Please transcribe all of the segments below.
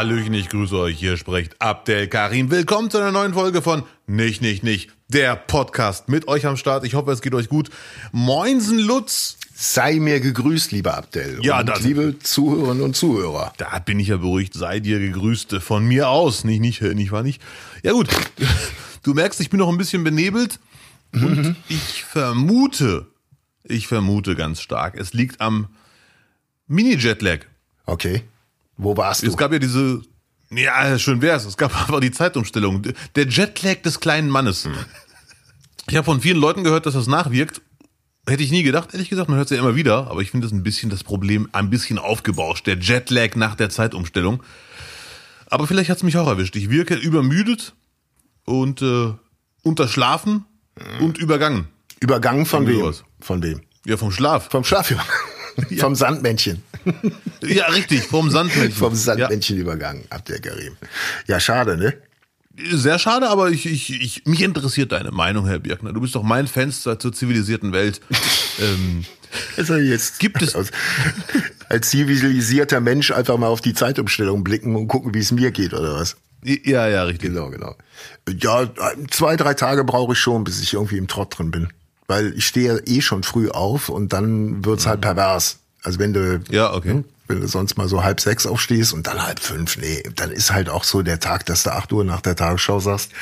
Hallöchen, ich grüße euch. Hier spricht Abdel Karim. Willkommen zu einer neuen Folge von Nicht, Nicht, Nicht, der Podcast mit euch am Start. Ich hoffe, es geht euch gut. Moinsen Lutz. Sei mir gegrüßt, lieber Abdel. Ja, das- liebe Zuhörerinnen und Zuhörer. Da bin ich ja beruhigt. Sei dir gegrüßt von mir aus. Nicht, nicht, nicht, war nicht. Ja gut, du merkst, ich bin noch ein bisschen benebelt. Und ich vermute, ich vermute ganz stark, es liegt am Mini-Jetlag. Okay. Wo warst du? Es gab ja diese, ja, schön wär's. Es gab aber die Zeitumstellung. Der Jetlag des kleinen Mannes. Ich habe von vielen Leuten gehört, dass das nachwirkt. Hätte ich nie gedacht, ehrlich gesagt, man hört es ja immer wieder, aber ich finde das ein bisschen das Problem ein bisschen aufgebauscht. Der Jetlag nach der Zeitumstellung. Aber vielleicht hat es mich auch erwischt. Ich wirke übermüdet und äh, unterschlafen und übergangen. Übergangen von Irgendwie wem? Von wem? Ja, vom Schlaf. Vom Schlaf Vom Sandmännchen. Ja, richtig, vom Sandmännchen. Vom ja. Sandmännchen übergangen, Abdel Karim. Ja, schade, ne? Sehr schade, aber ich, ich, ich, mich interessiert deine Meinung, Herr Birkner. Du bist doch mein Fenster zur zivilisierten Welt. ähm, Also jetzt Gibt es- als, als zivilisierter Mensch einfach mal auf die Zeitumstellung blicken und gucken, wie es mir geht oder was? ja, ja, richtig. Genau, genau. Ja, zwei, drei Tage brauche ich schon, bis ich irgendwie im Trott drin bin. Weil ich stehe ja eh schon früh auf und dann wird's halt pervers. Also wenn du, Mhm. Ja, okay. hm, wenn du sonst mal so halb sechs aufstehst und dann halb fünf, nee, dann ist halt auch so der Tag, dass du acht Uhr nach der Tagesschau sagst,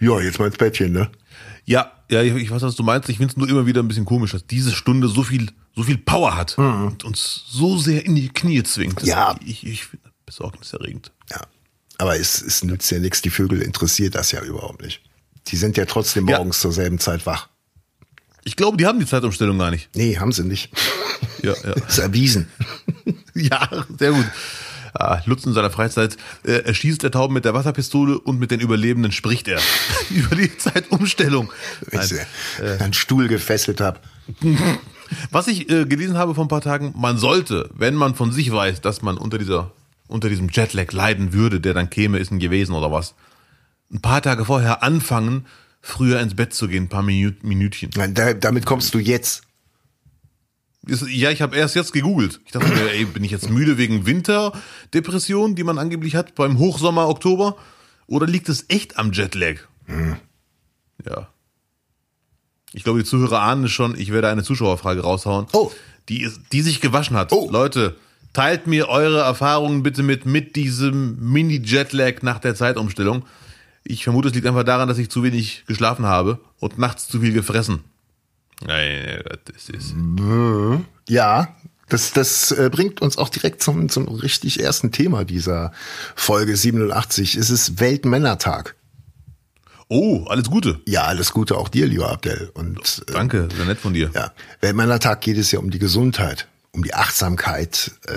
ja, jetzt mal ins Bettchen, ne? Ja, ja, ich, ich weiß, was du meinst. Ich finde es nur immer wieder ein bisschen komisch, dass diese Stunde so viel, so viel Power hat und uns so sehr in die Knie zwingt. Mhm. Ja. Ich, ich finde besorgniserregend. Ja. Aber es, es nützt ja nichts, die Vögel interessiert das ja überhaupt nicht. Die sind ja trotzdem Ja. morgens zur selben Zeit wach. Ich glaube, die haben die Zeitumstellung gar nicht. Nee, haben sie nicht. Ja, ja. Ist erwiesen. Ja, sehr gut. Ah, Lutz in seiner Freizeit äh, erschießt er Tauben mit der Wasserpistole und mit den Überlebenden spricht er über die Zeitumstellung. Wenn ich an den Stuhl gefesselt habe. Was ich äh, gelesen habe vor ein paar Tagen, man sollte, wenn man von sich weiß, dass man unter dieser unter diesem Jetlag leiden würde, der dann käme, ist ein gewesen oder was, ein paar Tage vorher anfangen, früher ins Bett zu gehen, ein paar Minü Minütchen. Nein, da, damit kommst du jetzt. Ja, ich habe erst jetzt gegoogelt. Ich dachte mir, ey, bin ich jetzt müde wegen Winterdepression, die man angeblich hat beim Hochsommer, Oktober? Oder liegt es echt am Jetlag? Ja. Ich glaube, die Zuhörer ahnen es schon. Ich werde eine Zuschauerfrage raushauen, Oh. die, ist- die sich gewaschen hat. Oh. Leute, teilt mir eure Erfahrungen bitte mit, mit diesem Mini-Jetlag nach der Zeitumstellung. Ich vermute, es liegt einfach daran, dass ich zu wenig geschlafen habe und nachts zu viel gefressen. Nein, das ist. Ja, das, das äh, bringt uns auch direkt zum, zum richtig ersten Thema dieser Folge 87. Es ist Weltmännertag. Oh, alles Gute. Ja, alles Gute auch dir, lieber Abdel. Und äh, Danke, sehr nett von dir. ja, Weltmännertag geht es ja um die Gesundheit, um die Achtsamkeit, äh,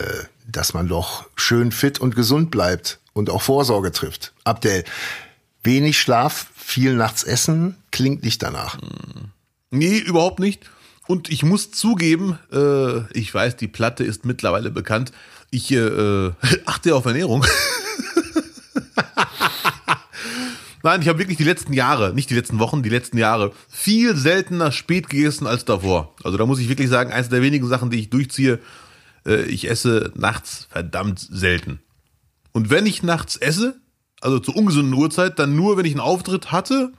dass man doch schön fit und gesund bleibt und auch Vorsorge trifft. Abdel, wenig Schlaf, viel nachts essen, klingt nicht danach. Nee, überhaupt nicht. Und ich muss zugeben, äh, ich weiß, die Platte ist mittlerweile bekannt. Ich äh, achte auf Ernährung. Nein, ich habe wirklich die letzten Jahre, nicht die letzten Wochen, die letzten Jahre, viel seltener spät gegessen als davor. Also da muss ich wirklich sagen, eines der wenigen Sachen, die ich durchziehe, äh, ich esse nachts verdammt selten. Und wenn ich nachts esse, also zur ungesunden Uhrzeit, dann nur, wenn ich einen Auftritt hatte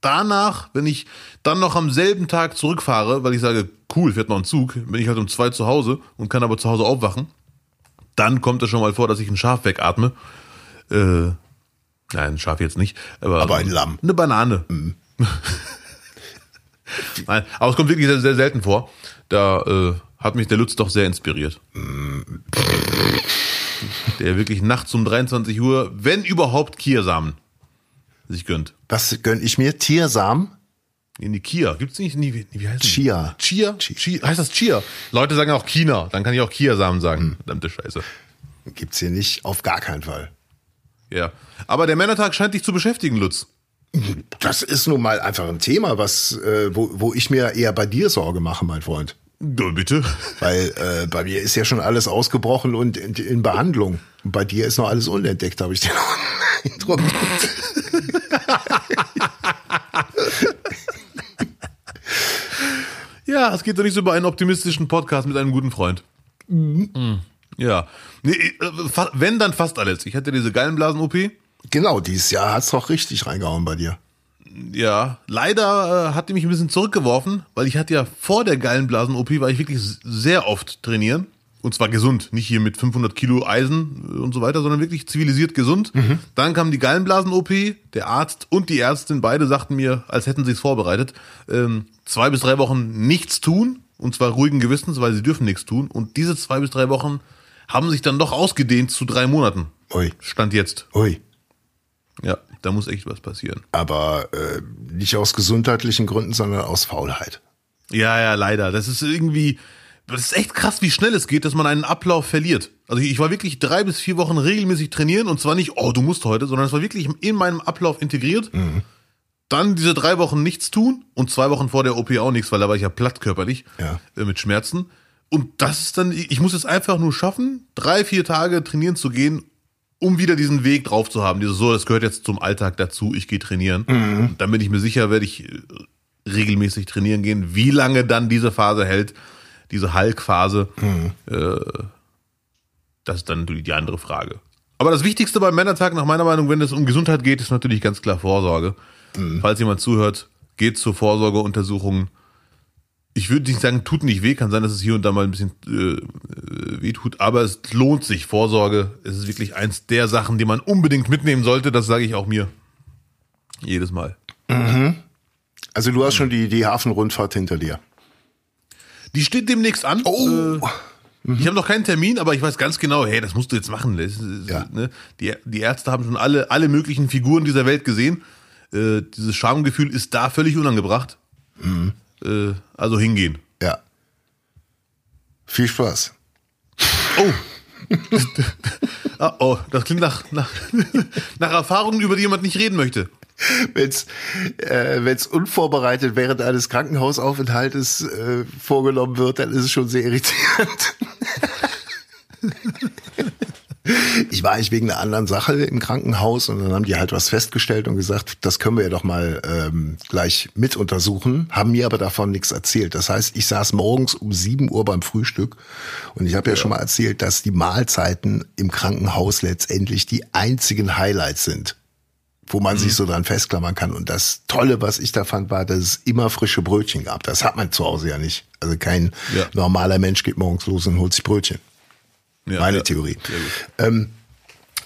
danach, wenn ich dann noch am selben Tag zurückfahre, weil ich sage, cool, fährt noch ein Zug, bin ich halt um zwei zu Hause und kann aber zu Hause aufwachen, dann kommt es schon mal vor, dass ich ein Schaf wegatme. Äh, nein, ein Schaf jetzt nicht. Aber, Aber ein Lamm. Eine Banane. nein, aber es kommt wirklich sehr, sehr selten vor. Da äh, hat mich der Lutz doch sehr inspiriert. Der wirklich nachts um 23 Uhr, wenn überhaupt, Kiersamen sich gönnt. Was gönn ich mir? Tiersamen? In die Kia. Gibt's nicht? Wie, wie heißt die? Chia. Chia? Chia? Heißt das Chia? Leute sagen auch China. Dann kann ich auch Kiasamen sagen. Verdammte Scheiße. Gibt's hier nicht, auf gar keinen Fall. Ja. Aber der Männertag scheint dich zu beschäftigen, Lutz. Das ist nun mal einfach ein Thema, was, äh, wo, wo ich mir eher bei dir Sorge mache, mein Freund. Ja, bitte. Weil äh, bei mir ist ja schon alles ausgebrochen und in, in Behandlung. Und bei dir ist noch alles unentdeckt, habe ich den Eindruck. Ja, es geht doch nicht so über einen optimistischen Podcast mit einem guten Freund. Mhm. Ja. Nee, äh, wenn, dann fast alles. Ich hatte diese Gallenblasen-OP. Genau, dieses Jahr hat's doch richtig reingehauen bei dir. Ja, leider äh, hat die mich ein bisschen zurückgeworfen, weil ich hatte ja vor der Gallenblasen-OP, war ich wirklich sehr oft trainieren. Und zwar gesund, nicht hier mit 500 Kilo Eisen äh, und so weiter, sondern wirklich zivilisiert gesund. Dann kam die Gallenblasen-OP, der Arzt und die Ärztin, beide sagten mir, als hätten sie es vorbereitet, ähm, zwei bis drei Wochen nichts tun, und zwar ruhigen Gewissens, weil sie dürfen nichts tun. Und diese zwei bis drei Wochen haben sich dann doch ausgedehnt zu drei Monaten. Ui, Stand jetzt. ui. Ja, da muss echt was passieren. Aber äh, nicht aus gesundheitlichen Gründen, sondern aus Faulheit. Ja, ja, leider. Das ist irgendwie, das ist echt krass, wie schnell es geht, dass man einen Ablauf verliert. Also ich war wirklich drei bis vier Wochen regelmäßig trainieren und zwar nicht, oh, du musst heute, sondern es war wirklich in meinem Ablauf integriert. Dann diese drei Wochen nichts tun und zwei Wochen vor der OP auch nichts, weil da war ich ja platt körperlich Ja. äh, mit Schmerzen. Und das ist dann, ich muss es einfach nur schaffen, drei, vier Tage trainieren zu gehen, um wieder diesen Weg drauf zu haben. Dieses so, das gehört jetzt zum Alltag dazu, ich gehe trainieren. Und dann bin ich mir sicher, werde ich äh, regelmäßig trainieren gehen. Wie lange dann diese Phase hält, diese Hulk-Phase, äh, das ist dann natürlich die andere Frage. Aber das Wichtigste beim Männertag, nach meiner Meinung, wenn es um Gesundheit geht, ist natürlich ganz klar Vorsorge. Falls jemand zuhört, geht zur Vorsorgeuntersuchung. Ich würde nicht sagen, tut nicht weh, kann sein, dass es hier und da mal ein bisschen äh, äh, weh tut, aber es lohnt sich. Vorsorge, es ist wirklich eins der Sachen, die man unbedingt mitnehmen sollte. Das sage ich auch mir jedes Mal. Also du hast schon die, die Hafenrundfahrt hinter dir. Die steht demnächst an. Oh. Äh, Ich habe noch keinen Termin, aber ich weiß ganz genau, hey, das musst du jetzt machen. Das ist, Ja. ne? die, die Ärzte haben schon alle, alle möglichen Figuren dieser Welt gesehen. Äh, dieses Schamgefühl ist da völlig unangebracht. Mhm. Äh, also hingehen. Ja. Viel Spaß. Oh. ah, oh, das klingt nach, nach, nach Erfahrungen, über die jemand nicht reden möchte. Wenn's äh, wenn's unvorbereitet während eines Krankenhausaufenthaltes äh, vorgenommen wird, dann ist es schon sehr irritierend. Ich war eigentlich wegen einer anderen Sache im Krankenhaus und dann haben die halt was festgestellt und gesagt, das können wir ja doch mal ähm, gleich mit untersuchen, haben mir aber davon nichts erzählt. Das heißt, ich saß morgens um 7 Uhr beim Frühstück und ich habe ja. schon mal erzählt, dass die Mahlzeiten im Krankenhaus letztendlich die einzigen Highlights sind wo man sich so dran festklammern kann. Und das Tolle, was ich da fand, war, dass es immer frische Brötchen gab. Das hat man zu Hause ja nicht. Also kein Ja. normaler Mensch geht morgens los und holt sich Brötchen. Ja, Meine ja. Theorie. Ähm,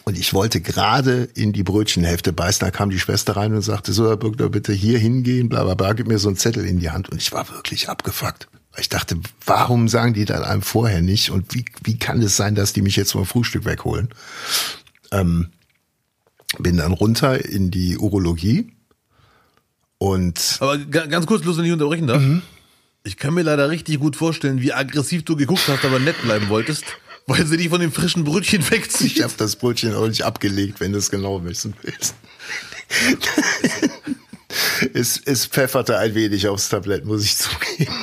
und ich wollte gerade in die Brötchenhälfte beißen, da kam die Schwester rein und sagte, so Herr Bürgler, bitte hier hingehen, bla bla bla, gib mir so einen Zettel in die Hand. Und ich war wirklich abgefuckt. Ich dachte, warum sagen die das einem vorher nicht? Und wie, wie kann es sein, dass die mich jetzt vom Frühstück wegholen? Ähm, bin dann runter in die Urologie und Aber ga- ganz kurz, bloß wenn ich unterbrechen darf. Mhm. Ich kann mir leider richtig gut vorstellen, wie aggressiv du geguckt hast, aber nett bleiben wolltest, weil sie dich von dem frischen Brötchen ich wegziehen. habe das Brötchen auch nicht abgelegt, wenn du es genau wissen willst. es, es pfefferte ein wenig aufs Tablett, muss ich zugeben.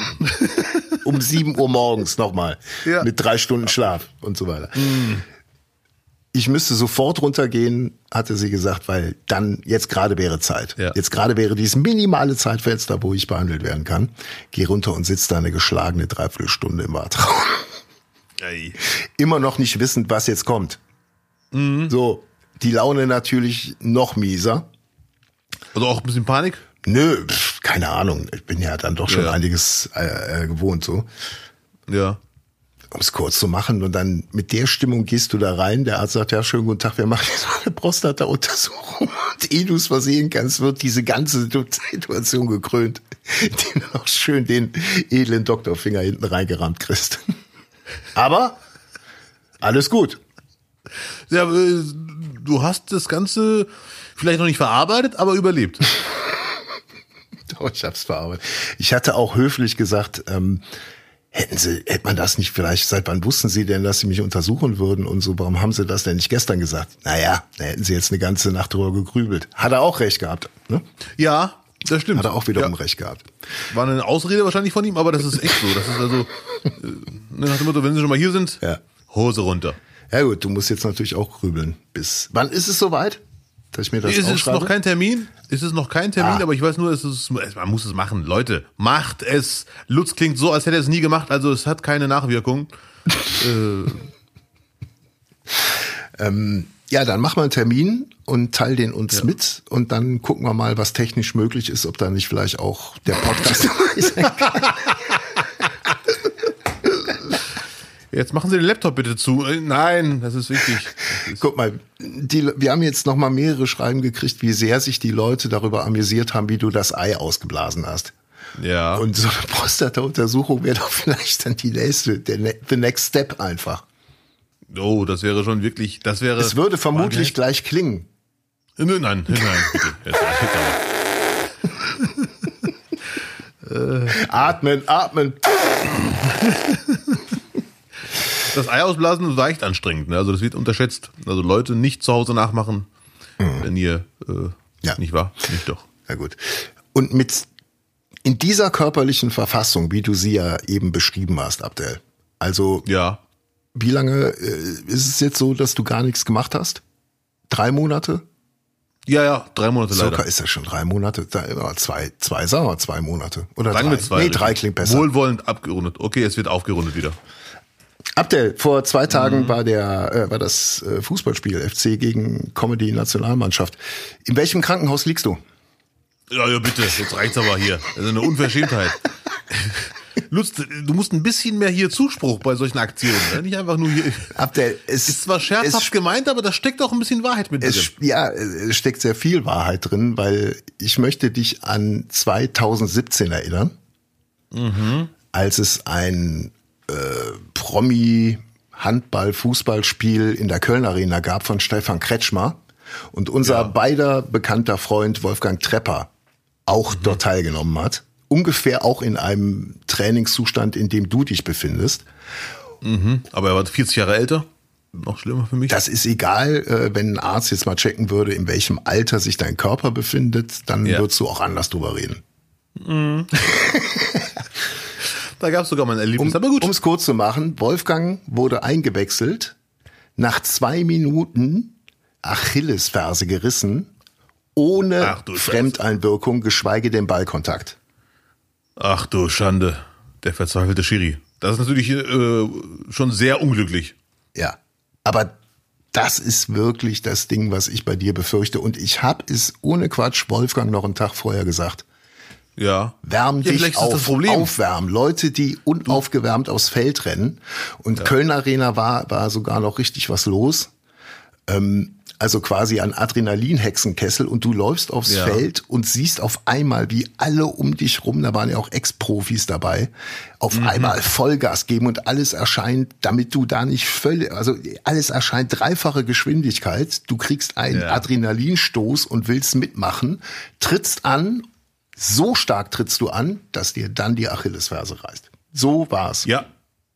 um 7 Uhr morgens nochmal. Ja. Mit drei Stunden Schlaf und so weiter. Ich müsste sofort runtergehen, hatte sie gesagt, weil dann jetzt gerade wäre Zeit. Ja. Jetzt gerade wäre dieses minimale Zeitfenster, wo ich behandelt werden kann. Geh runter und sitze da eine geschlagene Dreiviertelstunde im Wartraum. Ey. Immer noch nicht wissend, was jetzt kommt. So, die Laune natürlich noch mieser. Also auch ein bisschen Panik? Nö, pf, keine Ahnung. Ich bin ja dann doch schon Ja. einiges äh, äh, gewohnt so. Ja. Um es kurz zu machen und dann mit der Stimmung gehst du da rein. Der Arzt sagt, ja, schönen guten Tag, wir machen jetzt mal eine Prostata-Untersuchung. Und ehe du es versehen kannst, wird diese ganze Situation gekrönt, indem du noch schön den edlen Doktorfinger hinten reingerammt kriegst. Aber alles gut. Ja, äh, du hast das Ganze vielleicht noch nicht verarbeitet, aber überlebt. Doch, ich hab's verarbeitet. Ich hatte auch höflich gesagt, ähm, hätten Sie, hätte man das nicht vielleicht, seit wann wussten Sie denn, dass Sie mich untersuchen würden und so, warum haben Sie das denn nicht gestern gesagt? Naja, da hätten Sie jetzt eine ganze Nacht drüber gegrübelt. Hat er auch recht gehabt, ne? Ja, das stimmt. Hat er auch wiederum ja. recht gehabt. War eine Ausrede wahrscheinlich von ihm, aber das ist echt so. Das ist also äh, nach dem Motto, wenn sie schon mal hier sind, Ja. Hose runter. Ja gut, du musst jetzt natürlich auch grübeln. Bis, wann ist es soweit? Dass ich mir das Es ist aufschreibe? noch kein Termin. Es ist noch kein Termin, Ah. aber ich weiß nur, es ist, man muss es machen. Leute, macht es. Lutz klingt so, als hätte er es nie gemacht, also es hat keine Nachwirkung. äh, Ähm, ja, dann machen wir einen Termin und teil den uns Ja. mit und dann gucken wir mal, was technisch möglich ist, ob da nicht vielleicht auch der Podcast. Jetzt machen Sie den Laptop bitte zu. Äh, Nein, das ist wichtig. Das ist, Guck mal, die, wir haben jetzt noch mal mehrere Schreiben gekriegt, wie sehr sich die Leute darüber amüsiert haben, wie du das Ei ausgeblasen hast. ja. Und so eine Prostata-Untersuchung wäre doch vielleicht dann die nächste, der ne the next step einfach. Oh, das wäre schon wirklich, das wäre. Es würde vermutlich gleich klingen. Äh, Nein, nein, nein, bitte. Aber. Atmen, atmen. Das Ei ausblasen ist leicht anstrengend, ne? Also das wird unterschätzt. Also Leute nicht zu Hause nachmachen, wenn ihr äh, Ja. nicht wahr? Nicht doch. Ja gut. Und mit in dieser körperlichen Verfassung, wie du sie ja eben beschrieben hast, Abdel. Also Ja. Wie lange äh, ist es jetzt so, dass du gar nichts gemacht hast? Drei Monate? Ja, ja, drei Monate leider. ist das schon drei Monate. Ja, zwei, zwei, sagen wir zwei Monate. Oder Sagen drei. wir zwei. nee, drei klingt besser. Wohlwollend abgerundet. Okay, es wird aufgerundet wieder. Abdel, vor zwei Mhm. Tagen war der äh, war das äh, Fußballspiel FC gegen Comedy Nationalmannschaft. In welchem Krankenhaus liegst du? Ja, ja, bitte, jetzt reicht's aber hier. Das ist eine Unverschämtheit. Lutz, du musst ein bisschen mehr hier Zuspruch bei solchen Aktionen. Ne? Nicht einfach nur hier. Abdel, es Ist zwar scherzhaft es, gemeint, aber da steckt auch ein bisschen Wahrheit mit drin. es, ja, es steckt sehr viel Wahrheit drin, weil ich möchte dich an 2017 erinnern, als es ein äh, Promi Handball Fußballspiel in der Köln Arena gab von Stefan Kretschmer und unser Ja. beider bekannter Freund Wolfgang Trepper auch dort teilgenommen hat. Ungefähr auch in einem Trainingszustand, in dem du dich befindest. Aber er war 40 Jahre älter. Noch schlimmer für mich. Das ist egal, äh, wenn ein Arzt jetzt mal checken würde, in welchem Alter sich dein Körper befindet, dann Ja. würdest du auch anders drüber reden. da gab es sogar mal ein Erlebnis. Um aber gut. es kurz zu machen, Wolfgang wurde eingewechselt, nach zwei Minuten Achillesferse gerissen, ohne Ach. Fremdeinwirkung, geschweige denn Ballkontakt. Ach du Schande. Der verzweifelte Schiri. Das ist natürlich äh, schon sehr unglücklich. Ja, aber das ist wirklich das Ding, was ich bei dir befürchte. Und ich habe es ohne Quatsch Wolfgang noch einen Tag vorher gesagt. Ja. Wärm ja, dich ist das auf, Problem. aufwärmen. Leute, die unaufgewärmt aufs Feld rennen. Und Köln Arena war, war sogar noch richtig was los. Ähm, also quasi ein Adrenalin-Hexenkessel und du läufst aufs Ja. Feld und siehst auf einmal, wie alle um dich rum, da waren ja auch Ex-Profis dabei, auf Mhm. einmal Vollgas geben und alles erscheint, damit du da nicht völlig, also alles erscheint dreifache Geschwindigkeit. Du kriegst einen Ja. Adrenalinstoß und willst mitmachen, trittst an so stark trittst du an, dass dir dann die Achillesferse reißt. So war's. Ja.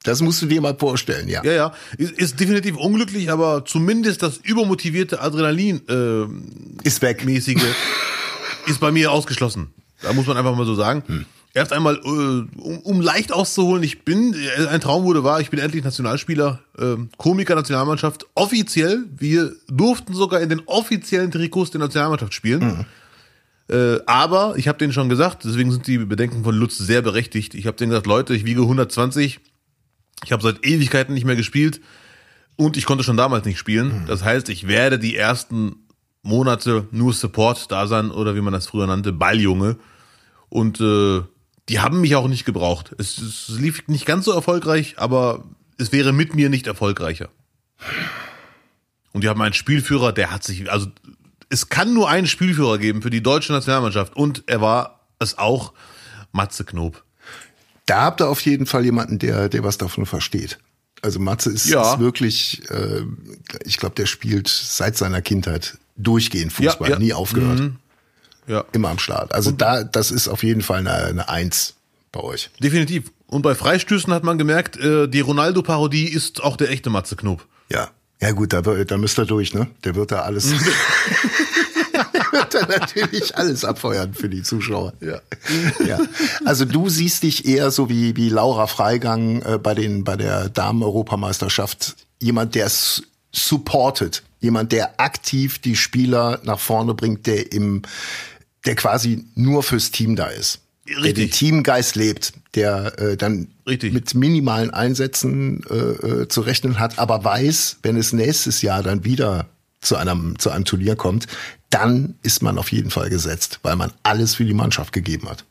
Das musst du dir mal vorstellen, ja. Ja, ja. Ist, ist definitiv unglücklich, aber zumindest das übermotivierte Adrenalin äh, Ist weg. mäßige ist bei mir ausgeschlossen. Da muss man einfach mal so sagen. Hm. Erst einmal, äh, um, um leicht auszuholen, ich bin, äh, ein Traum wurde wahr, ich bin endlich Nationalspieler, äh, Komiker Nationalmannschaft, offiziell. Wir durften sogar in den offiziellen Trikots der Nationalmannschaft spielen. Hm. Äh, aber ich habe denen schon gesagt, deswegen sind die Bedenken von Lutz sehr berechtigt. Ich habe denen gesagt, Leute, ich wiege 120, ich habe seit Ewigkeiten nicht mehr gespielt und ich konnte schon damals nicht spielen. Das heißt, ich werde die ersten Monate nur Support da sein oder wie man das früher nannte, Balljunge. Und äh, die haben mich auch nicht gebraucht. Es, es lief nicht ganz so erfolgreich, aber es wäre mit mir nicht erfolgreicher. Und die haben einen Spielführer, der hat sich, also es kann nur einen Spielführer geben für die deutsche Nationalmannschaft und er war es auch, Matze Knob. Da habt ihr auf jeden Fall jemanden, der, der was davon versteht. Also Matze ist, Ja. ist wirklich, äh, ich glaube, der spielt seit seiner Kindheit durchgehend Fußball, Ja, ja. nie aufgehört, Ja. immer am Start. Also da, das ist auf jeden Fall eine, eine Eins bei euch. Definitiv. Und bei Freistößen hat man gemerkt, äh, die Ronaldo-Parodie ist auch der echte Matze Knob. Ja. Ja gut, da, da müsst ihr durch, ne? Der wird da alles, Mhm. wird da natürlich alles abfeuern für die Zuschauer. Ja. ja. Also du siehst dich eher so wie, wie Laura Freigang äh, bei den, bei der Damen-Europameisterschaft. Jemand, der es supportet. Jemand, der aktiv die Spieler nach vorne bringt, der im, der quasi nur fürs Team da ist. Der den Richtig. Teamgeist lebt, der äh, dann Richtig. mit minimalen Einsätzen äh, äh, zu rechnen hat, aber weiß, wenn es nächstes Jahr dann wieder zu einem, zu einem Turnier kommt, dann ist man auf jeden Fall gesetzt, weil man alles für die Mannschaft gegeben hat.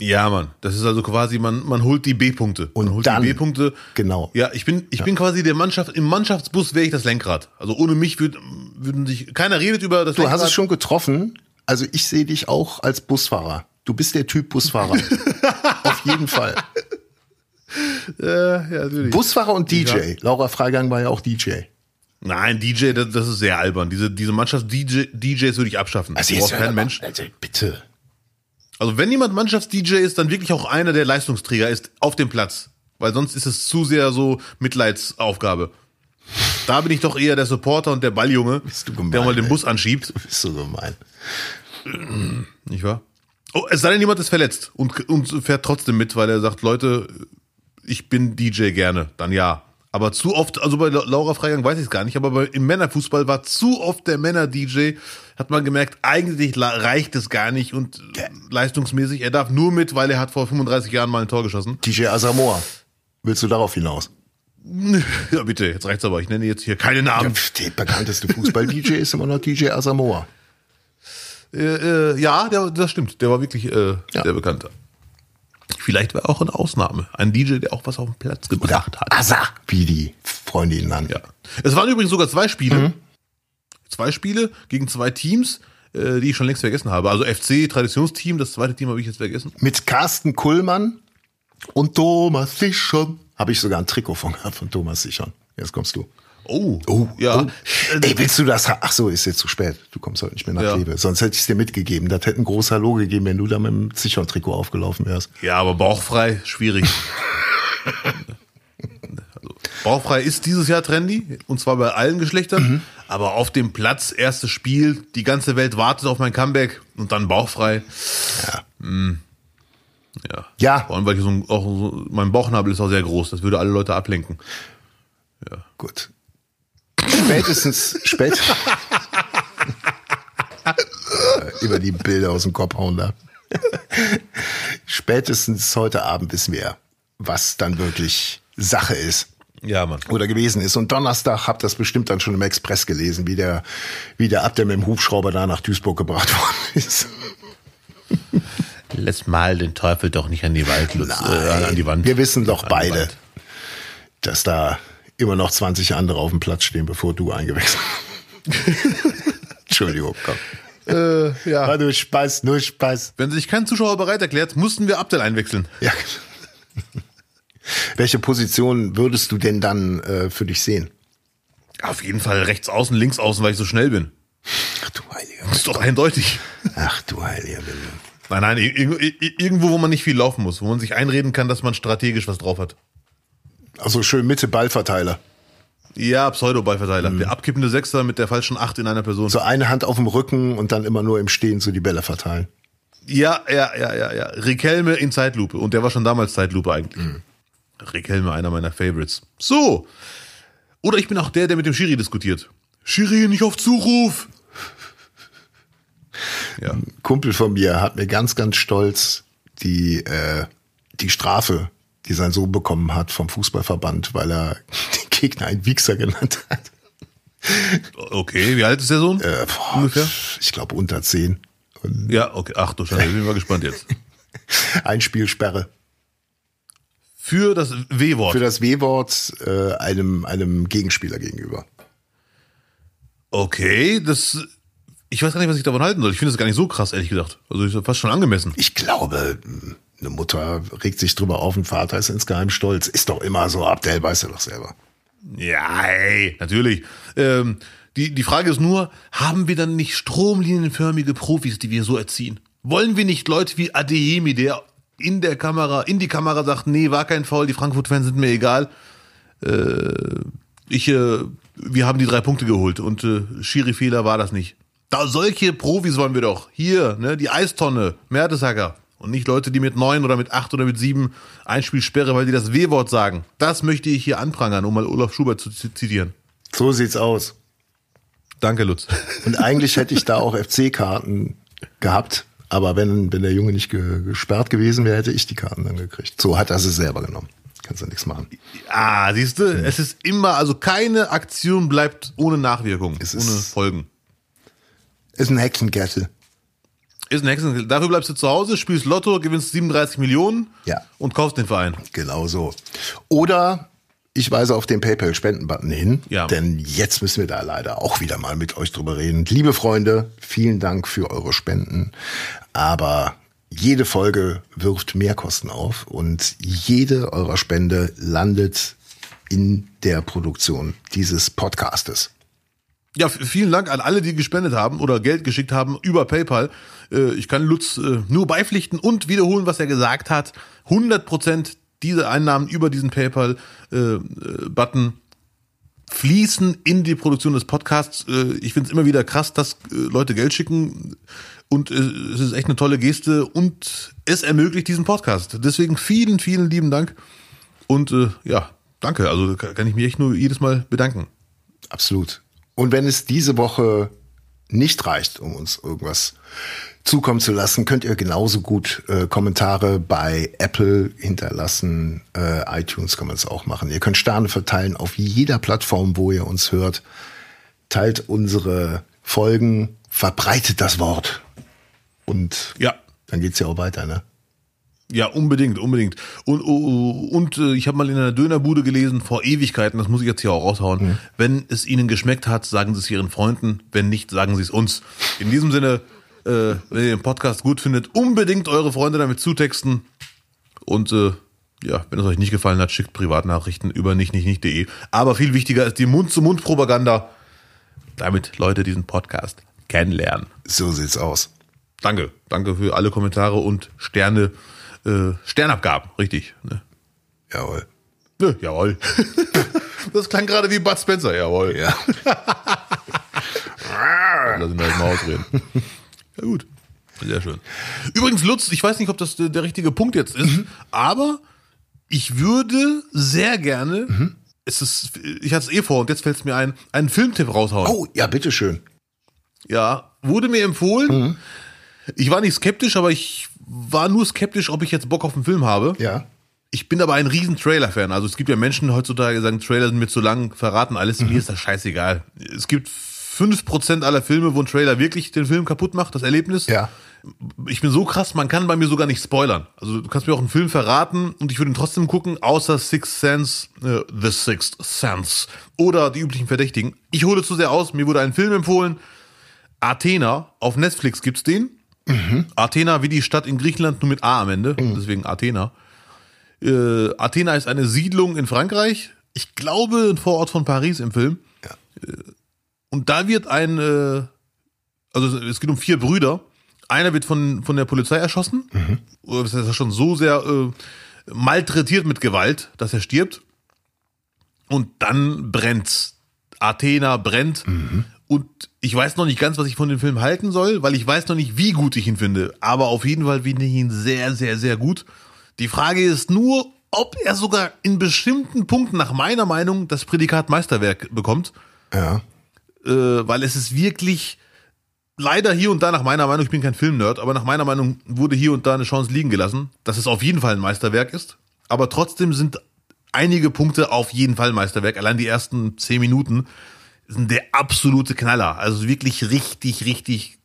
Ja, Mann. Das ist also quasi, man, man holt die B-Punkte. Und man holt dann- die B-Punkte. genau. Ja, ich bin, ich bin quasi der Mannschaft, im Mannschaftsbus wäre ich das Lenkrad. Also ohne mich würd, würden sich, keiner redet über das Du Lenkrad. hast es schon getroffen. Also ich sehe dich auch als Busfahrer. Du bist der Typ Busfahrer. auf jeden Fall. Äh, ja. Busfahrer und DJ. Laura Freigang war ja auch DJ. Nein, DJ, das, das ist sehr albern. Diese, diese Mannschafts-DJs würde ich abschaffen. Also hör kein Mensch. Also bitte. Also wenn jemand Mannschafts-DJ ist, dann wirklich auch einer, der Leistungsträger ist auf dem Platz. Weil sonst ist es zu sehr so Mitleidsaufgabe. Da bin ich doch eher der Supporter und der Balljunge, du gemein, der mal den. Bus anschiebt. Du bist so gemein. Nicht wahr? Oh, es sei denn, jemand ist verletzt und, und fährt trotzdem mit, weil er sagt, Leute, ich bin DJ gerne. Dann ja. Aber zu oft, also bei La- Laura Freigang weiß ich es gar nicht, aber im Männerfußball war zu oft der Männer-DJ, hat man gemerkt, eigentlich reicht es gar nicht und äh, leistungsmäßig, er darf nur mit, weil er hat vor 35 Jahren mal ein Tor geschossen. DJ Asamoah. Willst du darauf hinaus? Ja, bitte, jetzt reicht's aber. Ich nenne jetzt hier keine Ja, Namen. der bekannteste Fußball-DJ ist immer noch DJ Asamoah. Äh, äh, ja, der, das stimmt. Der war wirklich äh, Ja. sehr bekannt. Vielleicht war er auch eine Ausnahme. Ein DJ, der auch was auf den Platz gebracht hat. Asa, wie die Freunde ihn nannten. Ja. Es waren übrigens sogar zwei Spiele. Zwei Spiele gegen zwei Teams, äh, die ich schon längst vergessen habe. Also FC, Traditionsteam, das zweite Team habe ich jetzt vergessen. Mit Carsten Kullmann und Thomas Sichern. Habe ich sogar ein Trikot von von Thomas Sichern. Jetzt kommst du. Oh, Oh, ja. oh. Ey, willst du das? Ach so, ist jetzt zu spät. Du kommst heute nicht mehr nach Ja. Kleve. Sonst hätte ich es dir mitgegeben. Das hätte ein großer Hallo gegeben, wenn du da mit dem Sichern-Trikot aufgelaufen wärst. Ja, aber bauchfrei, schwierig. also, bauchfrei ist dieses Jahr trendy, und zwar bei allen Geschlechtern. Mhm. Aber auf dem Platz, erstes Spiel, die ganze Welt wartet auf mein Comeback und dann bauchfrei. Mm. Ja. Ja. Vor allem, weil ich so, ein- auch so, mein Bauchnabel ist auch sehr groß. Das würde alle Leute ablenken. Gut. Spätestens, spät. Über die Bilder aus dem Kopf hauen da. Spätestens heute Abend wissen wir, was dann wirklich Sache ist Ja, Mann. oder gewesen ist. Und Donnerstag habt das bestimmt dann schon im Express gelesen, wie der, wie der Abder mit dem Hubschrauber da nach Duisburg gebracht worden ist. Lass mal den Teufel doch nicht an die Wald, Lutz, äh, an die Wand. Wir wissen doch beide, dass da immer noch 20 andere auf dem Platz stehen, bevor du eingewechselt hast. Entschuldigung, komm. Äh, ja. War nur Spaß, nur Spaß. Wenn sich kein Zuschauer bereit erklärt, mussten wir Abdel einwechseln. Ja. Welche Position würdest du denn dann äh, für dich sehen? Auf jeden Fall rechts außen, links außen, weil ich so schnell bin. Ach du heiliger Das ist doch eindeutig. Ach du heiliger. Nein, nein, ir- ir- irgendwo, wo man nicht viel laufen muss, wo man sich einreden kann, dass man strategisch was drauf hat. Also schön Mitte Ballverteiler. Ja, Pseudo-Ballverteiler. Der abkippende Sechser mit der falschen Acht in einer Person. So eine Hand auf dem Rücken und dann immer nur im Stehen so die Bälle verteilen. Ja, ja, ja, ja, ja. Rick Helme in Zeitlupe. Und der war schon damals Zeitlupe eigentlich. Rick Helme, einer meiner Favorites. So. Oder ich bin auch der, der mit dem Schiri diskutiert. Schiri, nicht auf Zuruf! Ja. Kumpel von mir hat mir ganz, ganz stolz die, äh, die Strafe, die sein Sohn bekommen hat vom Fußballverband, weil er den Gegner einen Wichser genannt hat. Okay, wie alt ist der Sohn? Äh, boah, Ungefähr? Ich glaube unter zehn. Und Ja, okay. Ach du Scheiße, ich bin mal gespannt jetzt. ein Spielsperre. Für das W-Wort. Für das W-Wort äh, einem, einem Gegenspieler gegenüber. Okay, das. Ich weiß gar nicht, was ich davon halten soll. Ich finde das gar nicht so krass, ehrlich gesagt. Also ist fast schon angemessen. Ich glaube, eine Mutter regt sich drüber auf, ein Vater ist insgeheim stolz. Ist doch immer so, Abdel weißt du doch selber. Ja, ey, natürlich. Ähm, die, die Frage ist nur, haben wir dann nicht stromlinienförmige Profis, die wir so erziehen? Wollen wir nicht Leute wie Adeyemi, der in der Kamera, in die Kamera sagt, nee, war kein Foul, die Frankfurt-Fans sind mir egal. Äh, ich, äh, wir haben die drei Punkte geholt und äh, Schiri-Fehler war das nicht. Da solche Profis wollen wir doch. Hier, ne, die Eistonne, Mertesacker. Und nicht Leute, die mit neun oder mit acht oder mit sieben Einspielsperre, weil die das W-Wort sagen. Das möchte ich hier anprangern, um mal Olaf Schubert zu zi- zitieren. So sieht's aus. Danke, Lutz. Und eigentlich hätte ich da auch FC-Karten gehabt. Aber wenn, wenn der Junge nicht ge gesperrt gewesen wäre, hätte ich die Karten dann gekriegt. So hat er sie selber genommen. Kannst du nichts machen. Ah, siehst du, es ist immer, also keine Aktion bleibt ohne Nachwirkung, Es ohne ist- Folgen. Ist ein Hexenkessel. Ist ein Hexen. Dafür bleibst du zu Hause, spielst Lotto, gewinnst 37 Millionen Ja. und kaufst den Verein. Genau so. Oder ich weise auf den PayPal-Spenden-Button hin, Ja. denn jetzt müssen wir da leider auch wieder mal mit euch drüber reden. Liebe Freunde, vielen Dank für eure Spenden, aber jede Folge wirft Mehrkosten auf und jede eurer Spende landet in der Produktion dieses Podcastes. Ja, vielen Dank an alle, die gespendet haben oder Geld geschickt haben über PayPal. Äh, Ich kann Lutz äh, nur beipflichten und wiederholen, was er gesagt hat. 100 Prozent dieser Einnahmen über diesen PayPal-Button fließen in die Produktion des Podcasts. Äh, Ich finde es immer wieder krass, dass äh, Leute Geld schicken und äh, es ist echt eine tolle Geste und es ermöglicht diesen Podcast. Deswegen vielen, vielen lieben Dank und äh, ja, danke. Also ka- kann ich mich echt nur jedes Mal bedanken. Absolut. Und wenn es diese Woche nicht reicht, um uns irgendwas zukommen zu lassen, könnt ihr genauso gut äh, Kommentare bei Apple hinterlassen. Äh, iTunes kann man es auch machen. Ihr könnt Sterne verteilen auf jeder Plattform, wo ihr uns hört. Teilt unsere Folgen, verbreitet das Wort. Und Ja, dann geht's ja auch weiter, ne? Ja, unbedingt, unbedingt. Und, und, und äh, ich habe mal in einer Dönerbude gelesen, vor Ewigkeiten, das muss ich jetzt hier auch raushauen, wenn es Ihnen geschmeckt hat, sagen Sie es Ihren Freunden, wenn nicht, sagen Sie es uns. In diesem Sinne, äh, wenn ihr den Podcast gut findet, unbedingt eure Freunde damit zutexten. Und äh, ja, wenn es euch nicht gefallen hat, schickt Privatnachrichten über nicht, nicht, nicht.de. Aber viel wichtiger ist die Mund-zu-Mund-Propaganda, damit Leute diesen Podcast kennenlernen. So sieht's aus. Danke, danke für alle Kommentare und Sterne, äh, Sternabgaben, richtig. Ne? Jawohl. Ne, jawohl. das klang gerade wie Bud Spencer, jawohl. Ja. Lass ihn mal ausreden. Ja gut, sehr schön. Übrigens, Lutz, ich weiß nicht, ob das der, der richtige Punkt jetzt ist, aber ich würde sehr gerne, es ist, ich hatte es eh vor und jetzt fällt es mir ein, einen Filmtipp raushauen. Oh, ja, bitteschön. Ja, wurde mir empfohlen. Ich war nicht skeptisch, aber ich war nur skeptisch, ob ich jetzt Bock auf einen Film habe. Ja. Ich bin aber ein riesen Trailer-Fan. Also es gibt ja Menschen heutzutage, die sagen, Trailer sind mir zu lang, verraten alles. Mir ist das scheißegal. Es gibt 5% aller Filme, wo ein Trailer wirklich den Film kaputt macht, das Erlebnis. Ja. Ich bin so krass, man kann bei mir sogar nicht spoilern. Also du kannst mir auch einen Film verraten und ich würde ihn trotzdem gucken, außer Sixth Sense, äh, The Sixth Sense oder die üblichen Verdächtigen. Ich hole zu sehr aus, mir wurde ein Film empfohlen. Athena, auf Netflix gibt's den. Athena wie die Stadt in Griechenland, nur mit A am Ende, deswegen Athena. Äh, Athena ist eine Siedlung in Frankreich. Ich glaube, ein Vorort von Paris im Film. Ja. Äh, Und da wird ein, äh, also es geht um vier Brüder. Einer wird von, von der Polizei erschossen. Oder Das ist schon so sehr äh, malträtiert mit Gewalt, dass er stirbt. Und dann brennt's. Athena brennt. Und ich weiß noch nicht ganz, was ich von dem Film halten soll, weil ich weiß noch nicht, wie gut ich ihn finde. Aber auf jeden Fall finde ich ihn sehr, sehr, sehr gut. Die Frage ist nur, ob er sogar in bestimmten Punkten nach meiner Meinung das Prädikat Meisterwerk bekommt Ja. äh, weil es ist wirklich leider hier und da nach meiner Meinung, ich bin kein Filmnerd, aber nach meiner Meinung wurde hier und da eine Chance liegen gelassen, dass es auf jeden Fall ein Meisterwerk ist. Aber trotzdem sind einige Punkte auf jeden Fall Meisterwerk. Allein die ersten zehn Minuten sind der absolute Knaller. Also wirklich richtig, richtig,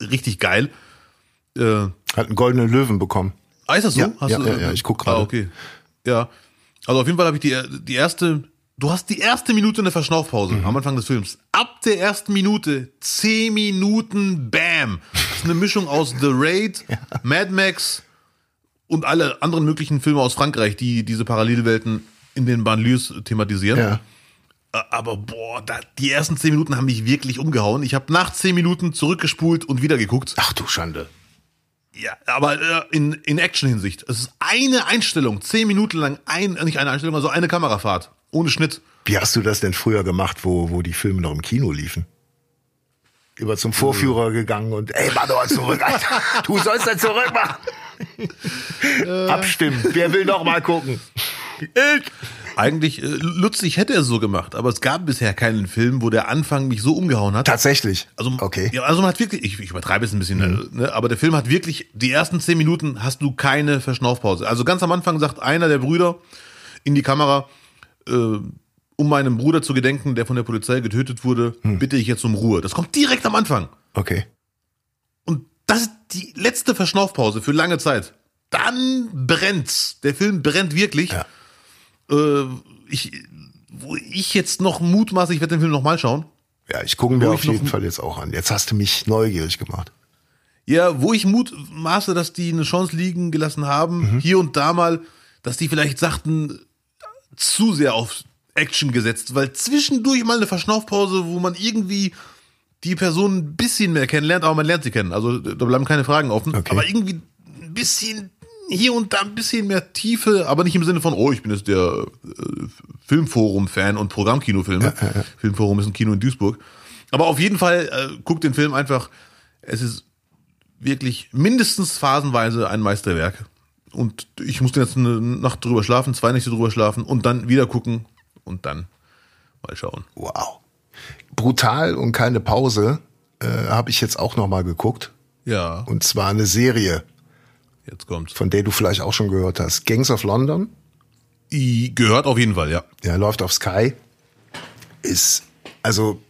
richtig geil. Äh, Hat einen goldenen Löwen bekommen. Ah, ist das so? Ja, ja, ja, ja, ich guck gerade. Ah, okay. Ja. Also auf jeden Fall habe ich die, die erste, du hast die erste Minute eine Verschnaufpause Mhm. am Anfang des Films. Ab der ersten Minute, zehn Minuten, bam. Das ist eine Mischung aus The Raid, Mad Max und alle anderen möglichen Filme aus Frankreich, die diese Parallelwelten in den Banlieues thematisieren. Ja. Äh, Aber boah, da, die ersten zehn Minuten haben mich wirklich umgehauen. Ich habe nach zehn Minuten zurückgespult und wieder geguckt. Ach du Schande. Ja, aber äh, in, in Action-Hinsicht. Es ist eine Einstellung, zehn Minuten lang, ein, nicht eine Einstellung, also eine Kamerafahrt. Ohne Schnitt. Wie hast du das denn früher gemacht, wo, wo die Filme noch im Kino liefen? Über zum Vorführer gegangen und ey, mach doch mal zurück, Alter. Du sollst da zurück machen. Abstimmen. Wer will noch mal gucken? Ich. Eigentlich, äh, Lutz, ich hätte es so gemacht, aber es gab bisher keinen Film, wo der Anfang mich so umgehauen hat. Tatsächlich. Also, okay. ja, also man hat wirklich, ich, ich übertreibe es ein bisschen, ne, aber der Film hat wirklich, die ersten zehn Minuten hast du keine Verschnaufpause. Also ganz am Anfang sagt einer der Brüder, in die Kamera, äh, um meinem Bruder zu gedenken, der von der Polizei getötet wurde, bitte ich jetzt um Ruhe. Das kommt direkt am Anfang. Okay. Und das ist die letzte Verschnaufpause für lange Zeit. Dann brennt's. Der Film brennt wirklich. Ja. Äh, ich, wo ich jetzt noch mutmaße, ich werde den Film nochmal schauen. Ja, ich gucke mir auf jeden Fall jetzt auch an. Jetzt hast du mich neugierig gemacht. Ja, wo ich mutmaße, dass die eine Chance liegen gelassen haben, hier und da mal, dass die vielleicht sagten, zu sehr auf Action gesetzt, weil zwischendurch mal eine Verschnaufpause, wo man irgendwie die Person ein bisschen mehr kennenlernt, aber man lernt sie kennen. Also da bleiben keine Fragen offen. Okay. Aber irgendwie ein bisschen hier und da ein bisschen mehr Tiefe, aber nicht im Sinne von, oh, ich bin jetzt der äh, Filmforum-Fan und Programmkinofilme. Filmforum ist ein Kino in Duisburg. Aber auf jeden Fall äh, guckt den Film einfach. Es ist wirklich mindestens phasenweise ein Meisterwerk. Und ich musste jetzt eine Nacht drüber schlafen, zwei Nächte drüber schlafen und dann wieder gucken und dann mal schauen. Wow. Brutal und keine Pause äh, habe ich jetzt auch noch mal geguckt. Ja, Und zwar eine Serie, jetzt kommt's. von der du vielleicht auch schon gehört hast. Gangs of London. I, gehört auf jeden Fall, ja. Ja, läuft auf Sky. Ist also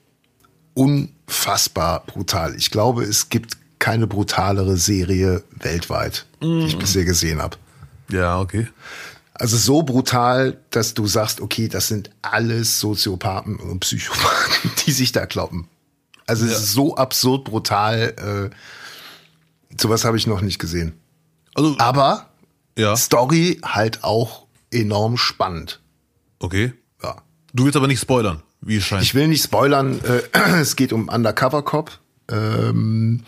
unfassbar brutal. Ich glaube, es gibt keine brutalere Serie weltweit, die ich bisher gesehen habe. Ja, okay. Also so brutal, dass du sagst, okay, das sind alles Soziopathen und Psychopathen, die sich da kloppen. Also es ist so absurd brutal. Äh, sowas habe ich noch nicht gesehen. Also, Aber ja, Story halt auch enorm spannend. okay. Ja. Du willst aber nicht spoilern, wie es scheint. Ich will nicht spoilern, äh, es geht um Undercover Cop, ähm,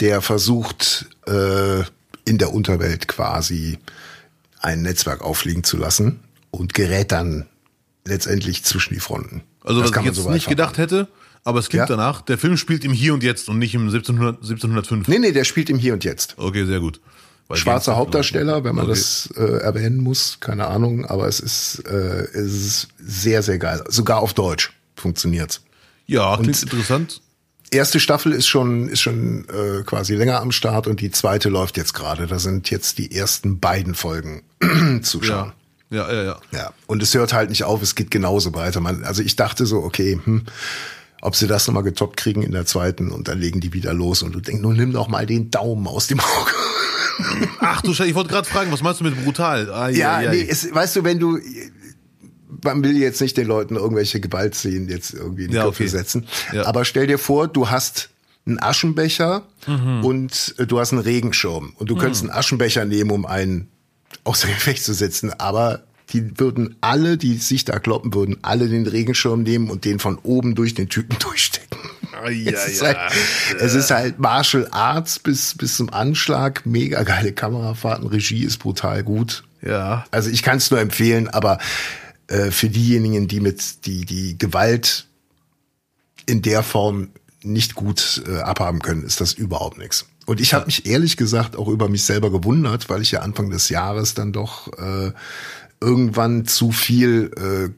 der versucht, äh, in der Unterwelt quasi ein Netzwerk auffliegen zu lassen und gerät dann letztendlich zwischen die Fronten. also, Das was ich jetzt so nicht gedacht hätte, aber es klingt Ja. danach, der Film spielt im Hier und Jetzt und nicht im 1700, 1705. Nee, nee, der spielt im Hier und Jetzt. Okay, sehr gut. Schwarzer Hauptdarsteller, wenn man Okay. das äh, erwähnen muss, keine Ahnung, aber es ist, äh, es ist sehr, sehr geil. Sogar auf Deutsch funktioniert's. Ja, klingt interessant. erste Staffel ist schon ist schon äh, quasi länger am Start und die zweite läuft jetzt gerade. Da sind jetzt die ersten beiden Folgen zu schauen. Ja, ja, ja, ja. Ja. Und es hört halt nicht auf. Es geht genauso weiter. Man, also ich dachte so, okay, hm, ob sie das nochmal getoppt kriegen in der zweiten und dann legen die wieder los und du denkst, nun nimm doch mal den Daumen aus dem Auge. Ach du Scheiße, ich wollte gerade fragen, was meinst du mit brutal? Ah, Ja, ja, nee, es, weißt du, wenn du, man will jetzt nicht den Leuten irgendwelche Gewaltszenen jetzt irgendwie in die Ja, Köpfe okay. setzen. Ja. Aber stell dir vor, du hast einen Aschenbecher Mhm. und äh, du hast einen Regenschirm und du könntest einen Aschenbecher nehmen, um einen außer Gefecht zu setzen, aber die würden alle, die sich da kloppen würden, alle den Regenschirm nehmen und den von oben durch den Typen durchstecken. Ah, ja, es, ist ja. halt, es ist halt Martial Arts bis, bis zum Anschlag, mega geile Kamerafahrten, Regie ist brutal gut. Ja. Also ich kann es nur empfehlen, aber äh, für diejenigen, die mit die die Gewalt in der Form nicht gut äh, abhaben können, ist das überhaupt nichts. Und ich habe mich ehrlich gesagt auch über mich selber gewundert, weil ich ja Anfang des Jahres dann doch äh, irgendwann zu viel äh,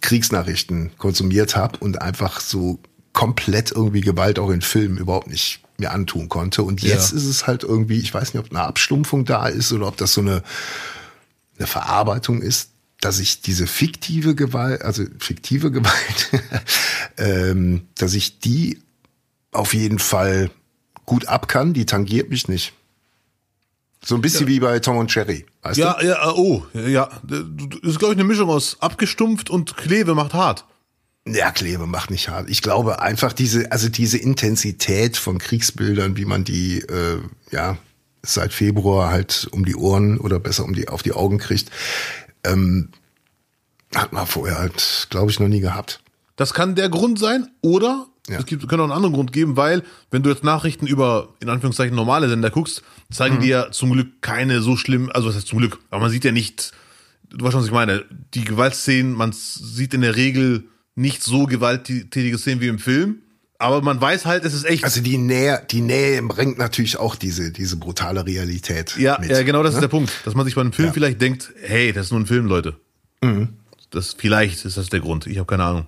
Kriegsnachrichten konsumiert habe und einfach so komplett irgendwie Gewalt auch in Filmen überhaupt nicht mir antun konnte. Und jetzt Ja. ist es halt irgendwie, ich weiß nicht, ob eine Abstumpfung da ist oder ob das so eine eine Verarbeitung ist, dass ich diese fiktive Gewalt, also fiktive Gewalt, ähm, dass ich die auf jeden Fall gut ab kann, die tangiert mich nicht. So ein bisschen wie bei Tom und Jerry, weißt Ja, ja, äh, oh, ja. Das ist, glaube ich, eine Mischung aus abgestumpft und Kleve macht hart. Ja, Klebe macht nicht hart. Ich glaube einfach diese, also diese Intensität von Kriegsbildern, wie man die, äh, ja, seit Februar halt um die Ohren oder besser um die, auf die Augen kriegt, ähm, hat man vorher halt, glaube ich, noch nie gehabt. Das kann der Grund sein oder Ja. es gibt, könnte auch einen anderen Grund geben, weil wenn du jetzt Nachrichten über, in Anführungszeichen, normale Sender guckst, zeigen Mhm. die ja zum Glück keine so schlimm, also was heißt zum Glück, aber man sieht ja nicht, du weißt schon, was ich meine, die Gewaltszenen, man sieht in der Regel nicht so gewalttätige Szenen wie im Film, aber man weiß halt, es ist echt. Also die Nähe, die Nähe bringt natürlich auch diese, diese brutale Realität. ja, mit, ja, genau das ne? ist der Punkt, dass man sich bei einem Film Ja. Mhm. vielleicht denkt, hey, das ist nur ein Film, Leute. Das, vielleicht ist das der Grund, ich habe keine Ahnung.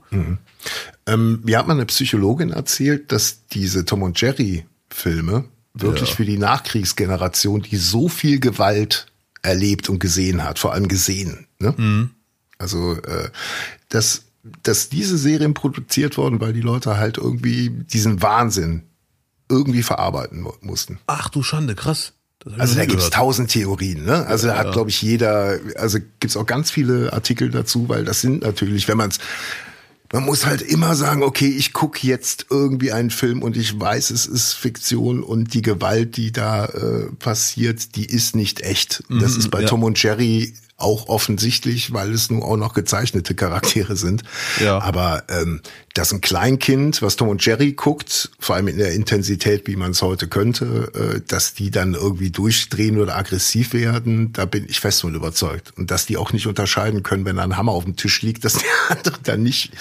Ähm, mir hat mal eine Psychologin erzählt, dass diese Tom und Jerry Filme wirklich Ja. für die Nachkriegsgeneration, die so viel Gewalt erlebt und gesehen hat, vor allem gesehen, ne? Mhm. Also äh, dass, dass diese Serien produziert wurden, weil die Leute halt irgendwie diesen Wahnsinn irgendwie verarbeiten mu- mussten. Ach du Schande, krass. Also da gibt's tausend Theorien, ne? Also da hat, glaube ich, jeder, also gibt's auch ganz viele Artikel dazu, weil das sind natürlich, wenn man's, man muss halt immer sagen, okay, ich gucke jetzt irgendwie einen Film und ich weiß, es ist Fiktion und die Gewalt, die da äh, passiert, die ist nicht echt. Das ist bei Mhm, ja. Tom und Jerry auch offensichtlich, weil es nun auch noch gezeichnete Charaktere sind. Ja. Aber ähm, dass ein Kleinkind, was Tom und Jerry guckt, vor allem in der Intensität, wie man es heute könnte, äh, dass die dann irgendwie durchdrehen oder aggressiv werden, da bin ich fest von überzeugt. Und dass die auch nicht unterscheiden können, wenn da ein Hammer auf dem Tisch liegt, dass der andere dann nicht,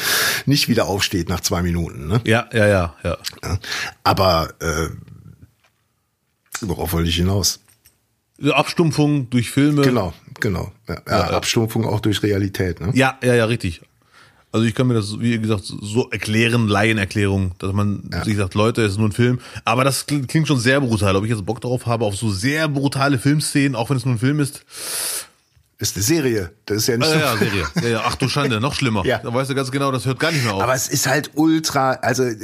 nicht wieder aufsteht nach zwei Minuten. Ne? Ja, ja, ja, ja. Ja. Aber äh, worauf wollte ich hinaus? Abstumpfung durch Filme. Genau, genau. Ja, ja, Ja, ja. Abstumpfung auch durch Realität. Ne? Ja, ja, ja, richtig. Also ich kann mir das, wie gesagt, so erklären, Laienerklärung, dass man sich sagt, Leute, es ist nur ein Film. Aber das klingt schon sehr brutal. Ob ich jetzt Bock darauf habe, auf so sehr brutale Filmszenen, auch wenn es nur ein Film ist. Ist eine Serie. Das ist ja nicht Ja, so. ja, Serie. Ja, ja. Ach du Schande, noch schlimmer. Ja. Da weißt du ganz genau, das hört gar nicht mehr auf. Aber es ist halt ultra, also äh,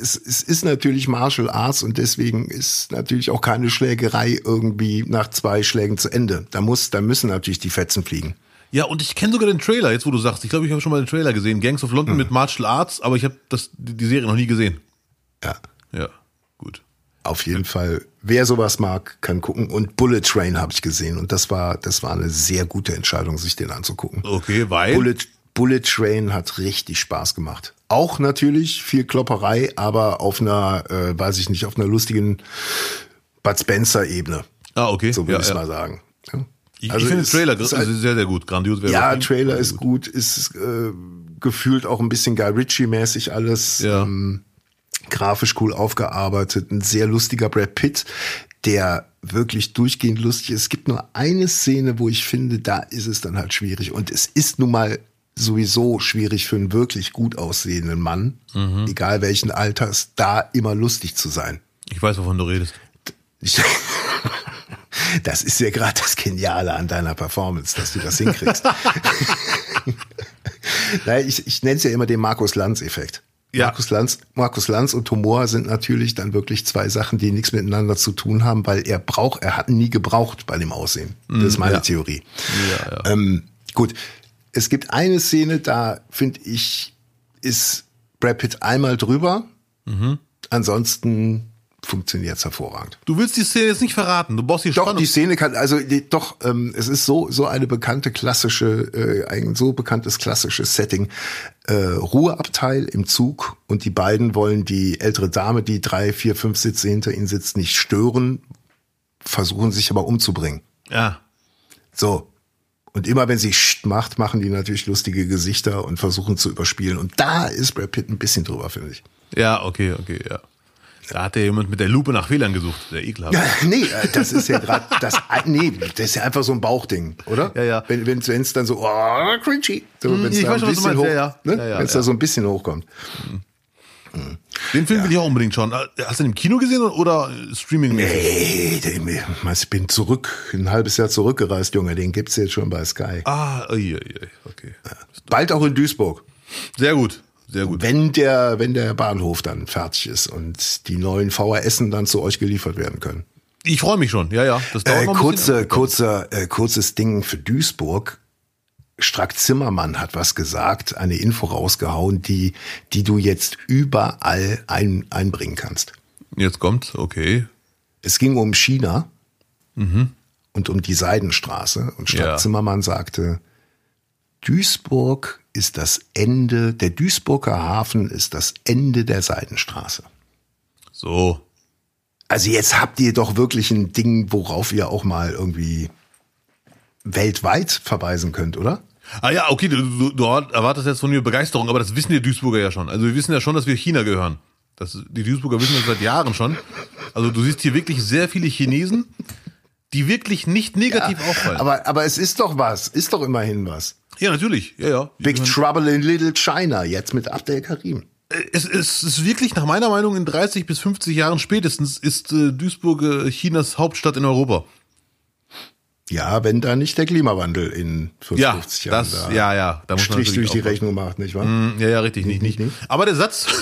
es, es ist natürlich Martial Arts und deswegen ist natürlich auch keine Schlägerei irgendwie nach zwei Schlägen zu Ende. Da muss, da müssen natürlich die Fetzen fliegen. Ja, und ich kenne sogar den Trailer, jetzt wo du sagst. Ich glaube, ich habe schon mal den Trailer gesehen. Gangs of Hm. London mit Martial Arts, aber ich habe die Serie noch nie gesehen. Ja, Ja, gut. auf jeden Fall. Wer sowas mag, kann gucken. Und Bullet Train habe ich gesehen und das war, das war eine sehr gute Entscheidung, sich den anzugucken. Okay, weil. Bullet, Bullet Train hat richtig Spaß gemacht. Auch natürlich viel Klopperei, aber auf einer, äh, weiß ich nicht, auf einer lustigen Bud Spencer Ebene. Ah, okay. So würde ja, ich ja. mal sagen. Ja. Ich, Also ich finde Trailer ist halt- sehr, sehr gut. Grandios wäre Ja. Trailer ist gut, ist äh, gefühlt auch ein bisschen Guy Ritchie-mäßig alles. Ja. Ähm, grafisch cool aufgearbeitet, ein sehr lustiger Brad Pitt, der wirklich durchgehend lustig ist. Es gibt nur eine Szene, wo ich finde, da ist es dann halt schwierig. Und es ist nun mal sowieso schwierig für einen wirklich gut aussehenden Mann, Mhm. egal welchen Alters, da immer lustig zu sein. Ich weiß, wovon du redest. Ich, das ist ja gerade das Geniale an deiner Performance, dass du das hinkriegst. Ich, ich nenne es ja immer den Markus Lanz-Effekt. Ja. Markus Lanz, Markus Lanz und Humor sind natürlich dann wirklich zwei Sachen, die nichts miteinander zu tun haben, weil er braucht, er hat nie gebraucht bei dem Aussehen. Das ist meine ja. Theorie. Ja, ja. Ähm, gut, es gibt eine Szene, da finde ich, ist Brad Pitt einmal drüber. Mhm. Ansonsten funktioniert es hervorragend. Du willst die Szene jetzt nicht verraten. Du brauchst die Doch, Spannung. die Szene kann, also die, doch, ähm, es ist so so eine bekannte klassische, äh, ein so bekanntes klassisches Setting. Äh, Ruheabteil im Zug und die beiden wollen die ältere Dame, die drei, vier, fünf Sitze hinter ihnen sitzt, nicht stören, versuchen sich aber umzubringen. ja. So. Und immer wenn sie Scht macht, machen die natürlich lustige Gesichter und versuchen zu überspielen. Und da ist Brad Pitt ein bisschen drüber, finde ich. Ja, okay, okay, ja. Da hat ja jemand mit der Lupe nach Fehlern gesucht. Der ekelhaft. Ja, nee, äh, das ist ja gerade das. Nee, das ist ja einfach so ein Bauchding, oder? Ja, ja. Wenn wenn es dann so, oh, cringy. So, wenn's ich da weiß ein bisschen hoch, Ja, ja. Ne? Ja, ja, wenn es ja. da so ein bisschen hochkommt. Den Film will ich auch unbedingt schauen. Hast du den im Kino gesehen oder Streaming? Den, ich bin zurück, ein halbes Jahr zurückgereist, Junge. Den gibt's jetzt schon bei Sky. Ah, okay. Bald auch in Duisburg. Sehr gut, sehr gut. Wenn der, wenn der Bahnhof dann fertig ist und die neuen VHSen dann zu euch geliefert werden können. Ich freue mich schon. Ja, ja. Das dauert Äh, noch ein kurze, bisschen. kurzer, äh, kurzes Ding für Duisburg. Strack Zimmermann hat was gesagt, eine Info rausgehauen, die, die du jetzt überall ein, einbringen kannst. Jetzt kommt, okay. Es ging um China und um die Seidenstraße. Und Strack Ja. Zimmermann sagte, Duisburg ist das Ende, der Duisburger Hafen ist das Ende der Seidenstraße. So. Also jetzt habt ihr doch wirklich ein Ding, worauf ihr auch mal irgendwie weltweit verweisen könnt, oder? Ah ja, okay, du, du, erwartest jetzt von mir Begeisterung, aber das wissen die Duisburger ja schon. Also wir wissen ja schon, dass wir China gehören. Das, die Duisburger wissen das seit Jahren schon. Also du siehst hier wirklich sehr viele Chinesen, die wirklich nicht negativ auffallen. Aber, aber es ist doch was, ist doch immerhin was. ja, natürlich. Ja, ja. Big Trouble in Little China, jetzt mit Abdel Karim. Es, es ist wirklich nach meiner Meinung in 30 bis 50 Jahren spätestens ist äh, Duisburg äh, Chinas Hauptstadt in Europa. Ja, wenn da nicht der Klimawandel in 50 Ja, Jahren das, da ja, ja. Da muss man Strich durch die Rechnung macht, nicht wahr? aufpassen. Ja, ja, richtig, nicht, nicht. Aber der Satz,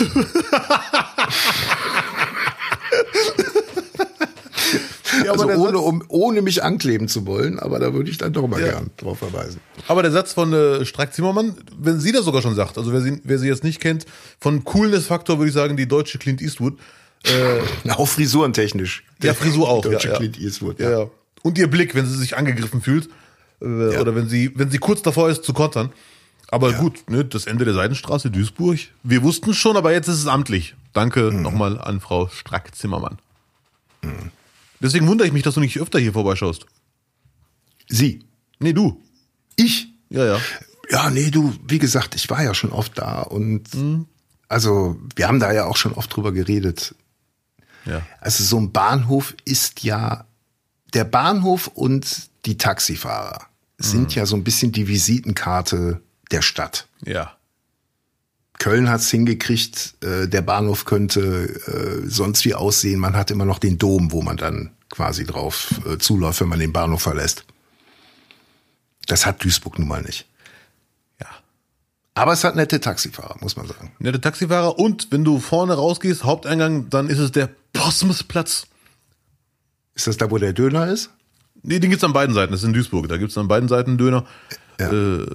Ja, aber also ohne, um, ohne mich ankleben zu wollen, aber da würde ich dann doch mal Ja. gern drauf verweisen. aber der Satz von äh, Strack-Zimmermann, wenn sie das sogar schon sagt, also wer sie, wer sie jetzt nicht kennt, von Coolness-Faktor würde ich sagen, die deutsche Clint Eastwood. Auch frisurentechnisch. Ja, Frisur auch. Deutsche ja, ja. Clint Eastwood, ja. ja. Und ihr Blick, wenn sie sich angegriffen fühlt. Äh, Oder wenn sie, wenn sie kurz davor ist zu kontern. Aber gut, ne, das Ende der Seidenstraße, Duisburg. Wir wussten es schon, aber jetzt ist es amtlich. Danke Mhm. nochmal an Frau Strack-Zimmermann. Deswegen wundere ich mich, dass du nicht öfter hier vorbeischaust. Sie. Nee, du. Ich? Ja, ja. Ja, nee, du, wie gesagt, ich war ja schon oft da und Mhm. also wir haben da ja auch schon oft drüber geredet. Ja. Also so ein Bahnhof ist ja, der Bahnhof und die Taxifahrer sind Mhm. ja so ein bisschen die Visitenkarte der Stadt. Ja. Köln hat's hingekriegt, äh, der Bahnhof könnte äh, sonst wie aussehen. Man hat immer noch den Dom, wo man dann quasi drauf äh, zuläuft, wenn man den Bahnhof verlässt. Das hat Duisburg nun mal nicht. Ja. Aber es hat nette Taxifahrer, muss man sagen. Nette Taxifahrer und wenn du vorne rausgehst, Haupteingang, dann ist es der Posmusplatz. Ist das da, wo der Döner ist? Nee, den gibt's an beiden Seiten. Das ist in Duisburg. Da gibt's an beiden Seiten einen Döner. Ja. Äh,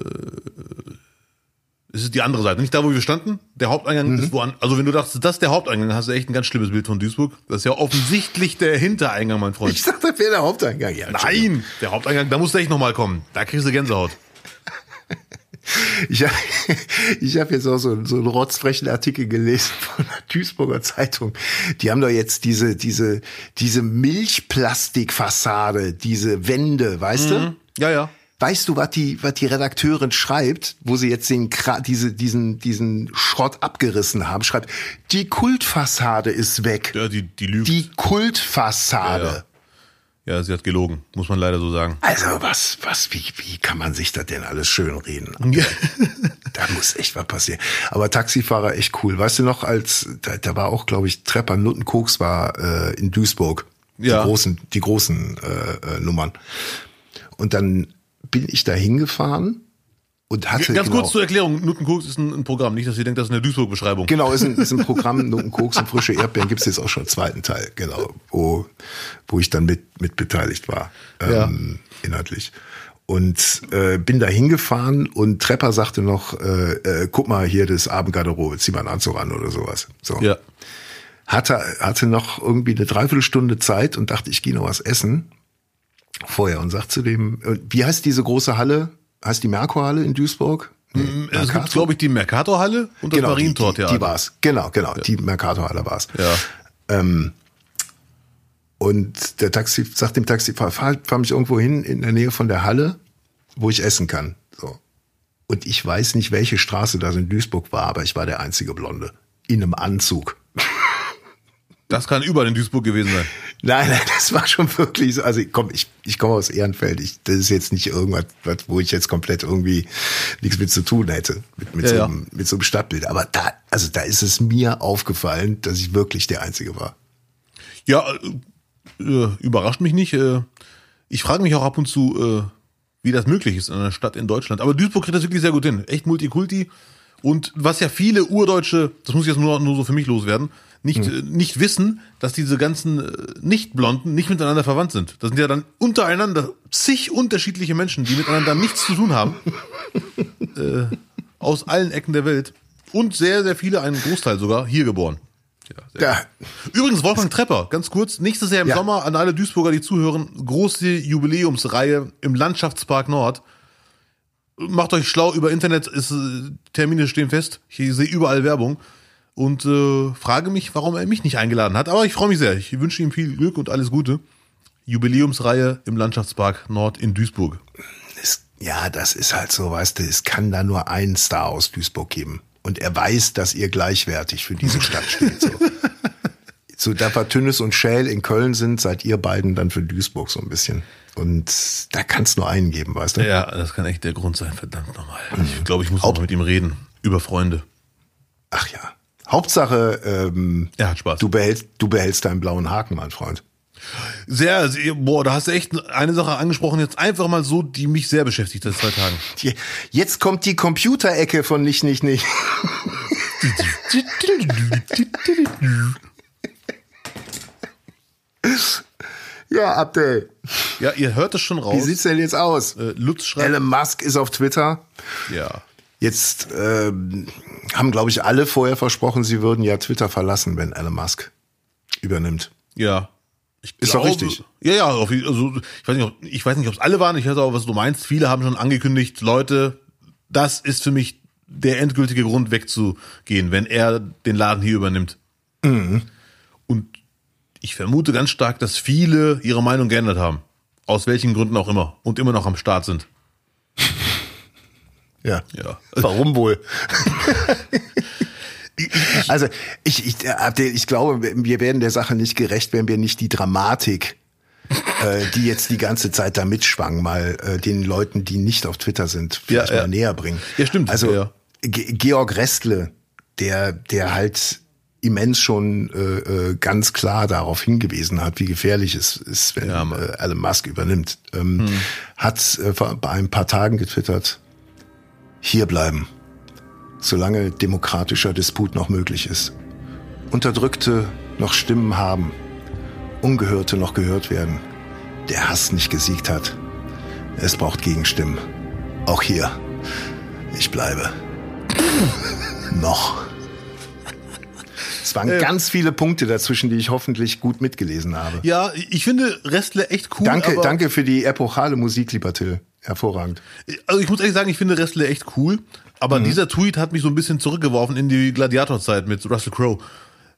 es ist die andere Seite. Nicht da, wo wir standen. Der Haupteingang ist woan. Also wenn du dachtest, das ist der Haupteingang, hast du echt ein ganz schlimmes Bild von Duisburg. Das ist ja offensichtlich der Hintereingang, mein Freund. Ich dachte, das wäre der Haupteingang. Ja, Nein, der Haupteingang, da musst du echt nochmal kommen. Da kriegst du Gänsehaut. Ich habe ich hab jetzt auch so, so einen rotzfrechen Artikel gelesen von der Duisburger Zeitung. Die haben doch jetzt diese, diese, diese Milchplastikfassade, diese Wände, weißt du? Ja, ja. Weißt du, was die, was die Redakteurin schreibt, wo sie jetzt den, diese, diesen, diesen Schrott abgerissen haben? Schreibt, die Kultfassade ist weg. Ja, die, die lügt. Die Kultfassade. Ja, sie hat gelogen. Muss man leider so sagen. Also was, was, wie, wie kann man sich das denn alles schön reden? Ja. Da muss echt was passieren. Aber Taxifahrer echt cool. Weißt du noch, als da, da war auch, glaube ich, Trepper Nuttenkoks war äh, in Duisburg. Ja. Die großen, die großen äh, äh, Nummern. Und dann bin ich da hingefahren und hatte Ganz genau, kurz zur Erklärung. Nuttenkoks ist ein, ein Programm. Nicht, dass ihr denkt, das ist eine Duisburg-Beschreibung. Genau, ist ein, ist ein Programm, Nuttenkoks und frische Erdbeeren gibt's jetzt auch schon einen zweiten Teil, genau, wo, wo ich dann mit, mit beteiligt war, ähm, inhaltlich. Und äh, bin da hingefahren und Trepper sagte noch, äh, äh, guck mal hier das Abendgarderobe, zieh mal einen Anzug an oder sowas. So. Ja. Hatte, hatte noch irgendwie eine Dreiviertelstunde Zeit und dachte, ich gehe noch was essen vorher und sagt zu dem, äh, wie heißt diese große Halle? Heißt die Merkurhalle in Duisburg? Nee, Es gibt, Mercator? glaube ich, die Mercator-Halle und das genau, die, die, Marientor-Theater. die war's. Genau, genau, die Mercator-Halle war's. Ja. Und der Taxi sagt dem Taxifahrer, fahr, fahr mich irgendwo hin in der Nähe von der Halle, wo ich essen kann. So. Und ich weiß nicht, welche Straße das in Duisburg war, aber ich war der einzige Blonde. In einem Anzug. Das kann überall in Duisburg gewesen sein. Nein, nein, das war schon wirklich so. Also komm, ich, ich komme aus Ehrenfeld. Ich, das ist jetzt nicht irgendwas, was, wo ich jetzt komplett irgendwie nichts mit zu tun hätte. Mit, mit, Ja, so, einem, mit so einem Stadtbild. Aber da, also da ist es mir aufgefallen, dass ich wirklich der Einzige war. Ja, äh, äh, überrascht mich nicht. Äh, ich frage mich auch ab und zu, äh, wie das möglich ist in einer Stadt in Deutschland. Aber Duisburg kriegt das wirklich sehr gut hin. Echt Multikulti. Und was ja viele Urdeutsche, das muss ich jetzt nur, nur so für mich loswerden, nicht, äh, nicht wissen, dass diese ganzen äh, Nicht-Blonden nicht miteinander verwandt sind. Das sind ja dann untereinander zig unterschiedliche Menschen, die miteinander nichts zu tun haben. äh, aus allen Ecken der Welt. Und sehr, sehr viele, einen Großteil sogar, hier geboren. Ja, Da, Übrigens, Wolfgang Trepper, ganz kurz, nächstes Jahr im Ja. Sommer an alle Duisburger, die zuhören, große Jubiläumsreihe im Landschaftspark Nord. Macht euch schlau über Internet, ist, äh, Termine stehen fest. Ich sehe überall Werbung und äh, frage mich, warum er mich nicht eingeladen hat. Aber ich freue mich sehr. Ich wünsche ihm viel Glück und alles Gute. Jubiläumsreihe im Landschaftspark Nord in Duisburg. ja, das ist halt so, weißt du, es kann da nur einen Star aus Duisburg geben. Und er weiß, dass ihr gleichwertig für diese Stadt steht. So, so da war Tünnes und Schäl in Köln sind, seid ihr beiden dann für Duisburg so ein bisschen. Und da kann es nur einen geben, weißt du? Ja, das kann echt der Grund sein, verdammt nochmal. Ich glaube, ich muss auch mit ihm reden. Über Freunde. Ach ja. Hauptsache, ähm, Er hat Spaß. du behältst, du behältst deinen blauen Haken, mein Freund. Sehr, sehr, boah, da hast du echt eine Sache angesprochen, jetzt einfach mal so, die mich sehr beschäftigt seit zwei Tagen. Jetzt kommt die Computerecke von nicht, nicht, nicht. ja, Abdel. Ja, ihr hört es schon raus. Wie sieht's denn jetzt aus? Äh, Lutz schreibt. Elon Musk ist auf Twitter. Ja. Jetzt ähm, haben, glaube ich, alle vorher versprochen, sie würden ja Twitter verlassen, wenn Elon Musk übernimmt. Ja. Ich Ist doch richtig. Ja, ja, also ich weiß nicht, ob, ich weiß nicht, ob es alle waren. Ich weiß auch, was du meinst. Viele haben schon angekündigt, Leute, das ist für mich der endgültige Grund wegzugehen, wenn er den Laden hier übernimmt. Mhm. Und ich vermute ganz stark, dass viele ihre Meinung geändert haben. Aus welchen Gründen auch immer. Und immer noch am Start sind. Ja. Ja. Warum wohl? also ich, ich, Abdel, ich glaube, wir werden der Sache nicht gerecht, wenn wir nicht die Dramatik, äh, die jetzt die ganze Zeit da mitschwang, mal äh, den Leuten, die nicht auf Twitter sind, vielleicht Ja, ja. mal näher bringen. Ja, stimmt, Also ja. Ge Georg Restle, der, der halt immens schon äh, äh, ganz klar darauf hingewiesen hat, wie gefährlich es ist, wenn Ja, äh, Elon Musk übernimmt, ähm, hat äh, vor bei ein paar Tagen getwittert, hier bleiben, solange demokratischer Disput noch möglich ist. Unterdrückte noch Stimmen haben, Ungehörte noch gehört werden, der Hass nicht gesiegt hat. Es braucht Gegenstimmen. Auch hier. Ich bleibe. noch. Es waren ganz viele Punkte dazwischen, die ich hoffentlich gut mitgelesen habe. Ja, ich finde Restle echt cool. danke, danke für die epochale Musik, lieber Till. Hervorragend. Also ich muss ehrlich sagen, ich finde Restle echt cool. Aber Mhm. dieser Tweet hat mich so ein bisschen zurückgeworfen in die Gladiatorzeit mit Russell Crowe.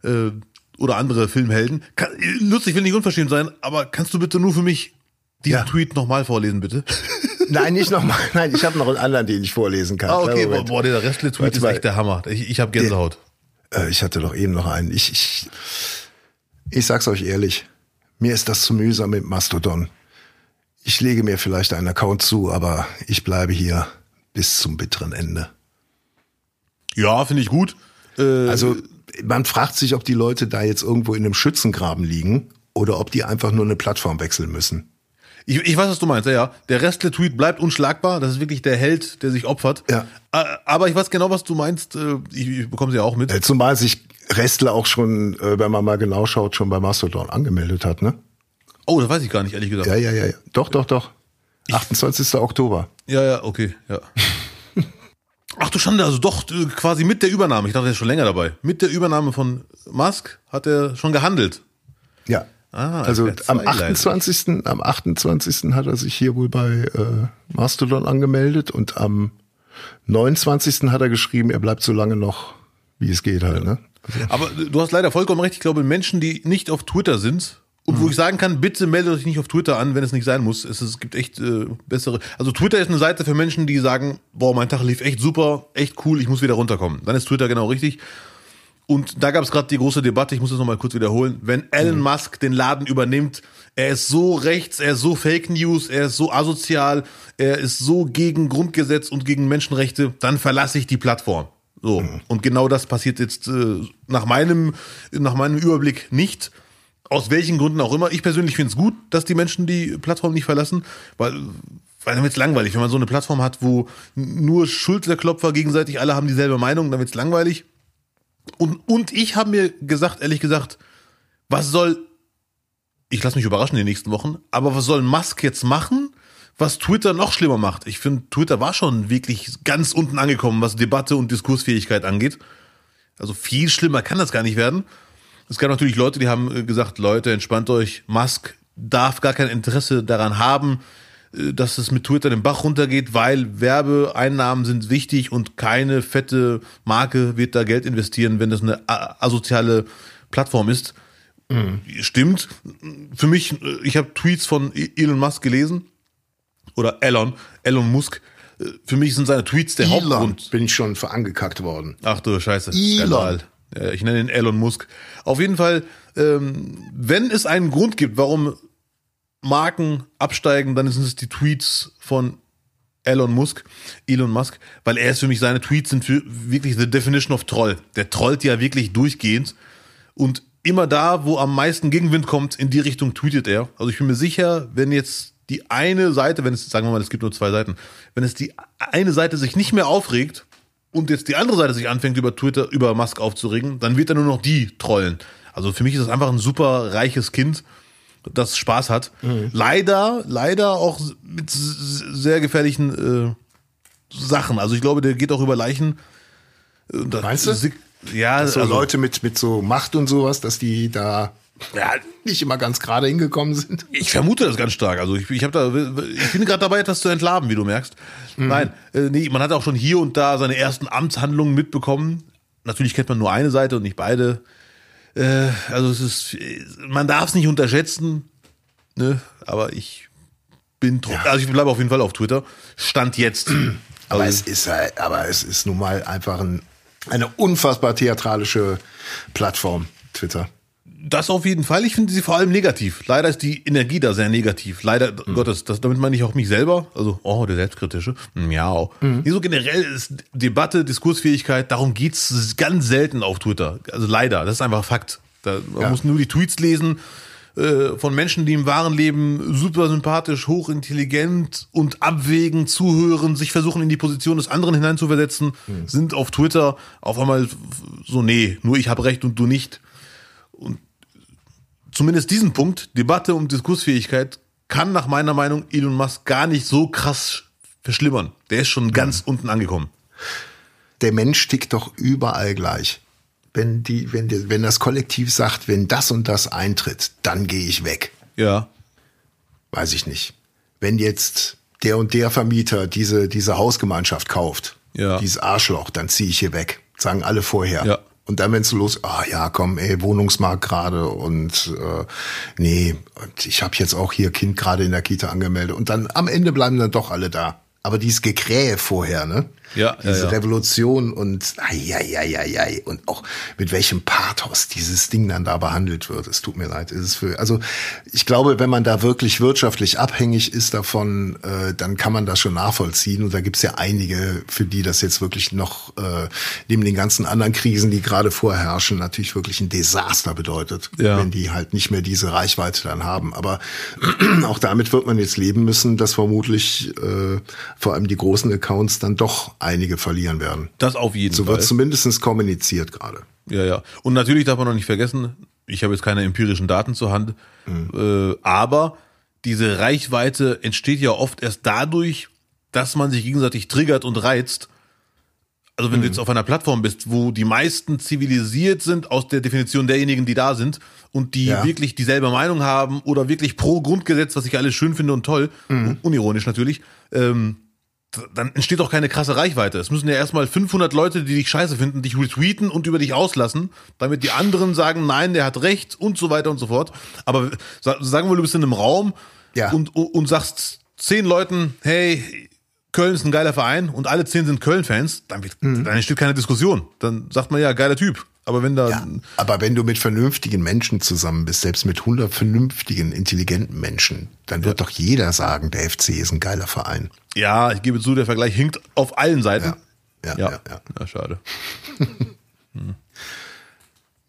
Äh, oder andere Filmhelden. Kann, lustig, will nicht unverschämt sein, aber kannst du bitte nur für mich diesen Ja. Tweet nochmal vorlesen, bitte? Nein, nicht nochmal. Nein, ich habe noch einen anderen, den ich vorlesen kann. Ah, okay, boah, boah, der Restle-Tweet Warte ist mal. echt der Hammer. Ich, ich habe Gänsehaut. Äh, ich hatte doch eben noch einen. Ich, ich, ich sag's euch ehrlich. Mir ist das zu mühsam mit Mastodon. Ich lege mir vielleicht einen Account zu, aber ich bleibe hier bis zum bitteren Ende. Ja, finde ich gut. Äh, Also man fragt sich, ob die Leute da jetzt irgendwo in einem Schützengraben liegen oder ob die einfach nur eine Plattform wechseln müssen. Ich, ich weiß, was du meinst, ja, ja. Der Restle-Tweet bleibt unschlagbar. Das ist wirklich der Held, der sich opfert. Ja. Äh, Aber ich weiß genau, was du meinst. Äh, Ich, ich bekomme sie ja auch mit. Äh, Zumal sich Restler auch schon, wenn man mal genau schaut, schon bei Mastodon angemeldet hat, ne? Oh, das weiß ich gar nicht, ehrlich gesagt. Ja, ja, ja, ja. Doch, doch, doch. 28. Oktober. Ja, ja, okay, ja. Ach du Schande, also doch äh, quasi mit der Übernahme. Ich dachte, er ist schon länger dabei. Mit der Übernahme von Musk hat er schon gehandelt. Ja. Ah, also FR2 am leider. 28. am 28. hat er sich hier wohl bei äh, Mastodon angemeldet und am 29. hat er geschrieben, er bleibt so lange noch, wie es geht halt, ne? Aber äh, du hast leider vollkommen recht. Ich glaube, Menschen, die nicht auf Twitter sind und wo ich sagen kann, bitte meldet euch nicht auf Twitter an, wenn es nicht sein muss. Es, es gibt echt äh, bessere. Also Twitter ist eine Seite für Menschen, die sagen, boah, mein Tag lief echt super, echt cool, ich muss wieder runterkommen. Dann ist Twitter genau richtig. Und da gab es gerade die große Debatte, ich muss das nochmal kurz wiederholen. Wenn Elon Musk den Laden übernimmt, er ist so rechts, er ist so Fake News, er ist so asozial, er ist so gegen Grundgesetz und gegen Menschenrechte, dann verlasse ich die Plattform. So. Und genau das passiert jetzt äh, nach meinem, nach meinem Überblick nicht. Aus welchen Gründen auch immer. Ich persönlich finde es gut, dass die Menschen die Plattform nicht verlassen, weil, weil dann wird's langweilig. Wenn man so eine Plattform hat, wo nur Schulterklopfer gegenseitig alle haben dieselbe Meinung, dann wird's langweilig. Und, und ich habe mir gesagt, ehrlich gesagt, was soll, ich lasse mich überraschen in den nächsten Wochen, aber was soll Musk jetzt machen, was Twitter noch schlimmer macht? Ich finde, Twitter war schon wirklich ganz unten angekommen, was Debatte und Diskursfähigkeit angeht. Also viel schlimmer kann das gar nicht werden. Es gab natürlich Leute, die haben äh, gesagt, Leute, entspannt euch, Musk darf gar kein Interesse daran haben, äh, dass es mit Twitter den Bach runtergeht, weil Werbeeinnahmen sind wichtig und keine fette Marke wird da Geld investieren, wenn das eine a- asoziale Plattform ist. Stimmt. Für mich, äh, ich habe Tweets von E- Elon Musk gelesen oder Elon, Elon Musk. Äh, Für mich sind seine Tweets der Elon Hauptgrund. bin ich schon für angekackt worden. Ach du Scheiße. Elon. Skandal. Ja, ich nenne ihn Elon Musk. Auf jeden Fall, ähm, wenn es einen Grund gibt, warum Marken absteigen, dann sind es die Tweets von Elon Musk, Elon Musk, weil er ist für mich, seine Tweets sind für wirklich the definition of Troll. Der trollt ja wirklich durchgehend. Und immer da, wo am meisten Gegenwind kommt, in die Richtung tweetet er. Also ich bin mir sicher, wenn jetzt die eine Seite, wenn es, sagen wir mal, es gibt nur zwei Seiten, wenn es die eine Seite sich nicht mehr aufregt und jetzt die andere Seite sich anfängt, über Twitter, über Musk aufzuregen, dann wird er nur noch die trollen. Also für mich ist das einfach ein super reiches Kind, das Spaß hat. Mhm. Leider, leider auch mit sehr gefährlichen äh, Sachen. Also ich glaube, der geht auch über Leichen. Meinst du? Ja, dass so also, Leute mit, mit so Macht und sowas, dass die da ja, nicht immer ganz gerade hingekommen sind. Ich vermute das ganz stark. Also ich, ich habe da, ich bin gerade dabei, etwas zu entlarven, wie du merkst. Mhm. Nein, äh, nee, man hat auch schon hier und da seine ersten Amtshandlungen mitbekommen. Natürlich kennt man nur eine Seite und nicht beide. Äh, also es ist, man darf es nicht unterschätzen, ne? Aber ich bin, ja. also ich bleibe auf jeden Fall auf Twitter. Stand jetzt. aber also, es ist, aber es ist nun mal einfach ein, eine unfassbar theatralische Plattform, Twitter. Das auf jeden Fall. Ich finde sie vor allem negativ. Leider ist die Energie da sehr negativ. Leider mhm. Gottes. Das, damit meine ich auch mich selber. Also, oh, der Selbstkritische. Miau. Mhm. Nee, so generell ist Debatte, Diskursfähigkeit, darum geht's ganz selten auf Twitter. Also leider, das ist einfach Fakt. Da, man ja. muss nur die Tweets lesen äh, von Menschen, die im wahren Leben super sympathisch, hochintelligent und abwägen, zuhören, sich versuchen in die Position des anderen hineinzuversetzen, mhm. sind auf Twitter auf einmal so, nee, nur ich habe recht und du nicht. Und zumindest diesen Punkt, Debatte und Diskursfähigkeit, kann nach meiner Meinung Elon Musk gar nicht so krass verschlimmern. Der ist schon ganz mhm. unten angekommen. Der Mensch tickt doch überall gleich. Wenn die, wenn die, wenn das Kollektiv sagt, wenn das und das eintritt, dann gehe ich weg. Ja. Weiß ich nicht. Wenn jetzt der und der Vermieter diese, diese Hausgemeinschaft kauft, ja. dieses Arschloch, dann ziehe ich hier weg. Sagen alle vorher. Ja. Und dann, wenn es los, ah ja, komm, ey, Wohnungsmarkt gerade und äh, nee, und ich habe jetzt auch hier Kind gerade in der Kita angemeldet. Und dann am Ende bleiben dann doch alle da. Aber dieses Gekrähe vorher, ne? Ja, Diese ja, ja. Revolution und ai, und auch mit welchem Pathos dieses Ding dann da behandelt wird. Es tut mir leid. Es ist für, also ich glaube, wenn man da wirklich wirtschaftlich abhängig ist davon, äh, dann kann man das schon nachvollziehen. Und da gibt's ja einige, für die das jetzt wirklich noch äh, neben den ganzen anderen Krisen, die gerade vorherrschen, natürlich wirklich ein Desaster bedeutet, ja. wenn die halt nicht mehr diese Reichweite dann haben. Aber auch damit wird man jetzt leben müssen, dass vermutlich äh, vor allem die großen Accounts dann doch einige verlieren werden. Das auf jeden so Fall. So wird zumindest kommuniziert gerade. Ja, ja. Und natürlich darf man noch nicht vergessen, ich habe jetzt keine empirischen Daten zur Hand, mhm. äh, aber diese Reichweite entsteht ja oft erst dadurch, dass man sich gegenseitig triggert und reizt. Also wenn mhm. du jetzt auf einer Plattform bist, wo die meisten zivilisiert sind aus der Definition derjenigen, die da sind und die ja. wirklich dieselbe Meinung haben oder wirklich pro Grundgesetz, was ich alles schön finde und toll, mhm. unironisch natürlich, ähm, dann entsteht doch keine krasse Reichweite. Es müssen ja erstmal 500 Leute, die dich scheiße finden, dich retweeten und über dich auslassen, damit die anderen sagen, nein, der hat recht und so weiter und so fort. Aber sagen wir, du bist in einem Raum ja. und, und sagst zehn Leuten, hey, Köln ist ein geiler Verein und alle zehn sind Köln-Fans, dann, mhm. dann entsteht keine Diskussion. Dann sagt man ja, geiler Typ. Aber wenn da. Ja, aber wenn du mit vernünftigen Menschen zusammen bist, selbst mit 100 vernünftigen, intelligenten Menschen, dann wird ja. doch jeder sagen, der FC ist ein geiler Verein. Ja, ich gebe zu, der Vergleich hinkt auf allen Seiten. Ja, ja, ja. ja. ja schade. hm.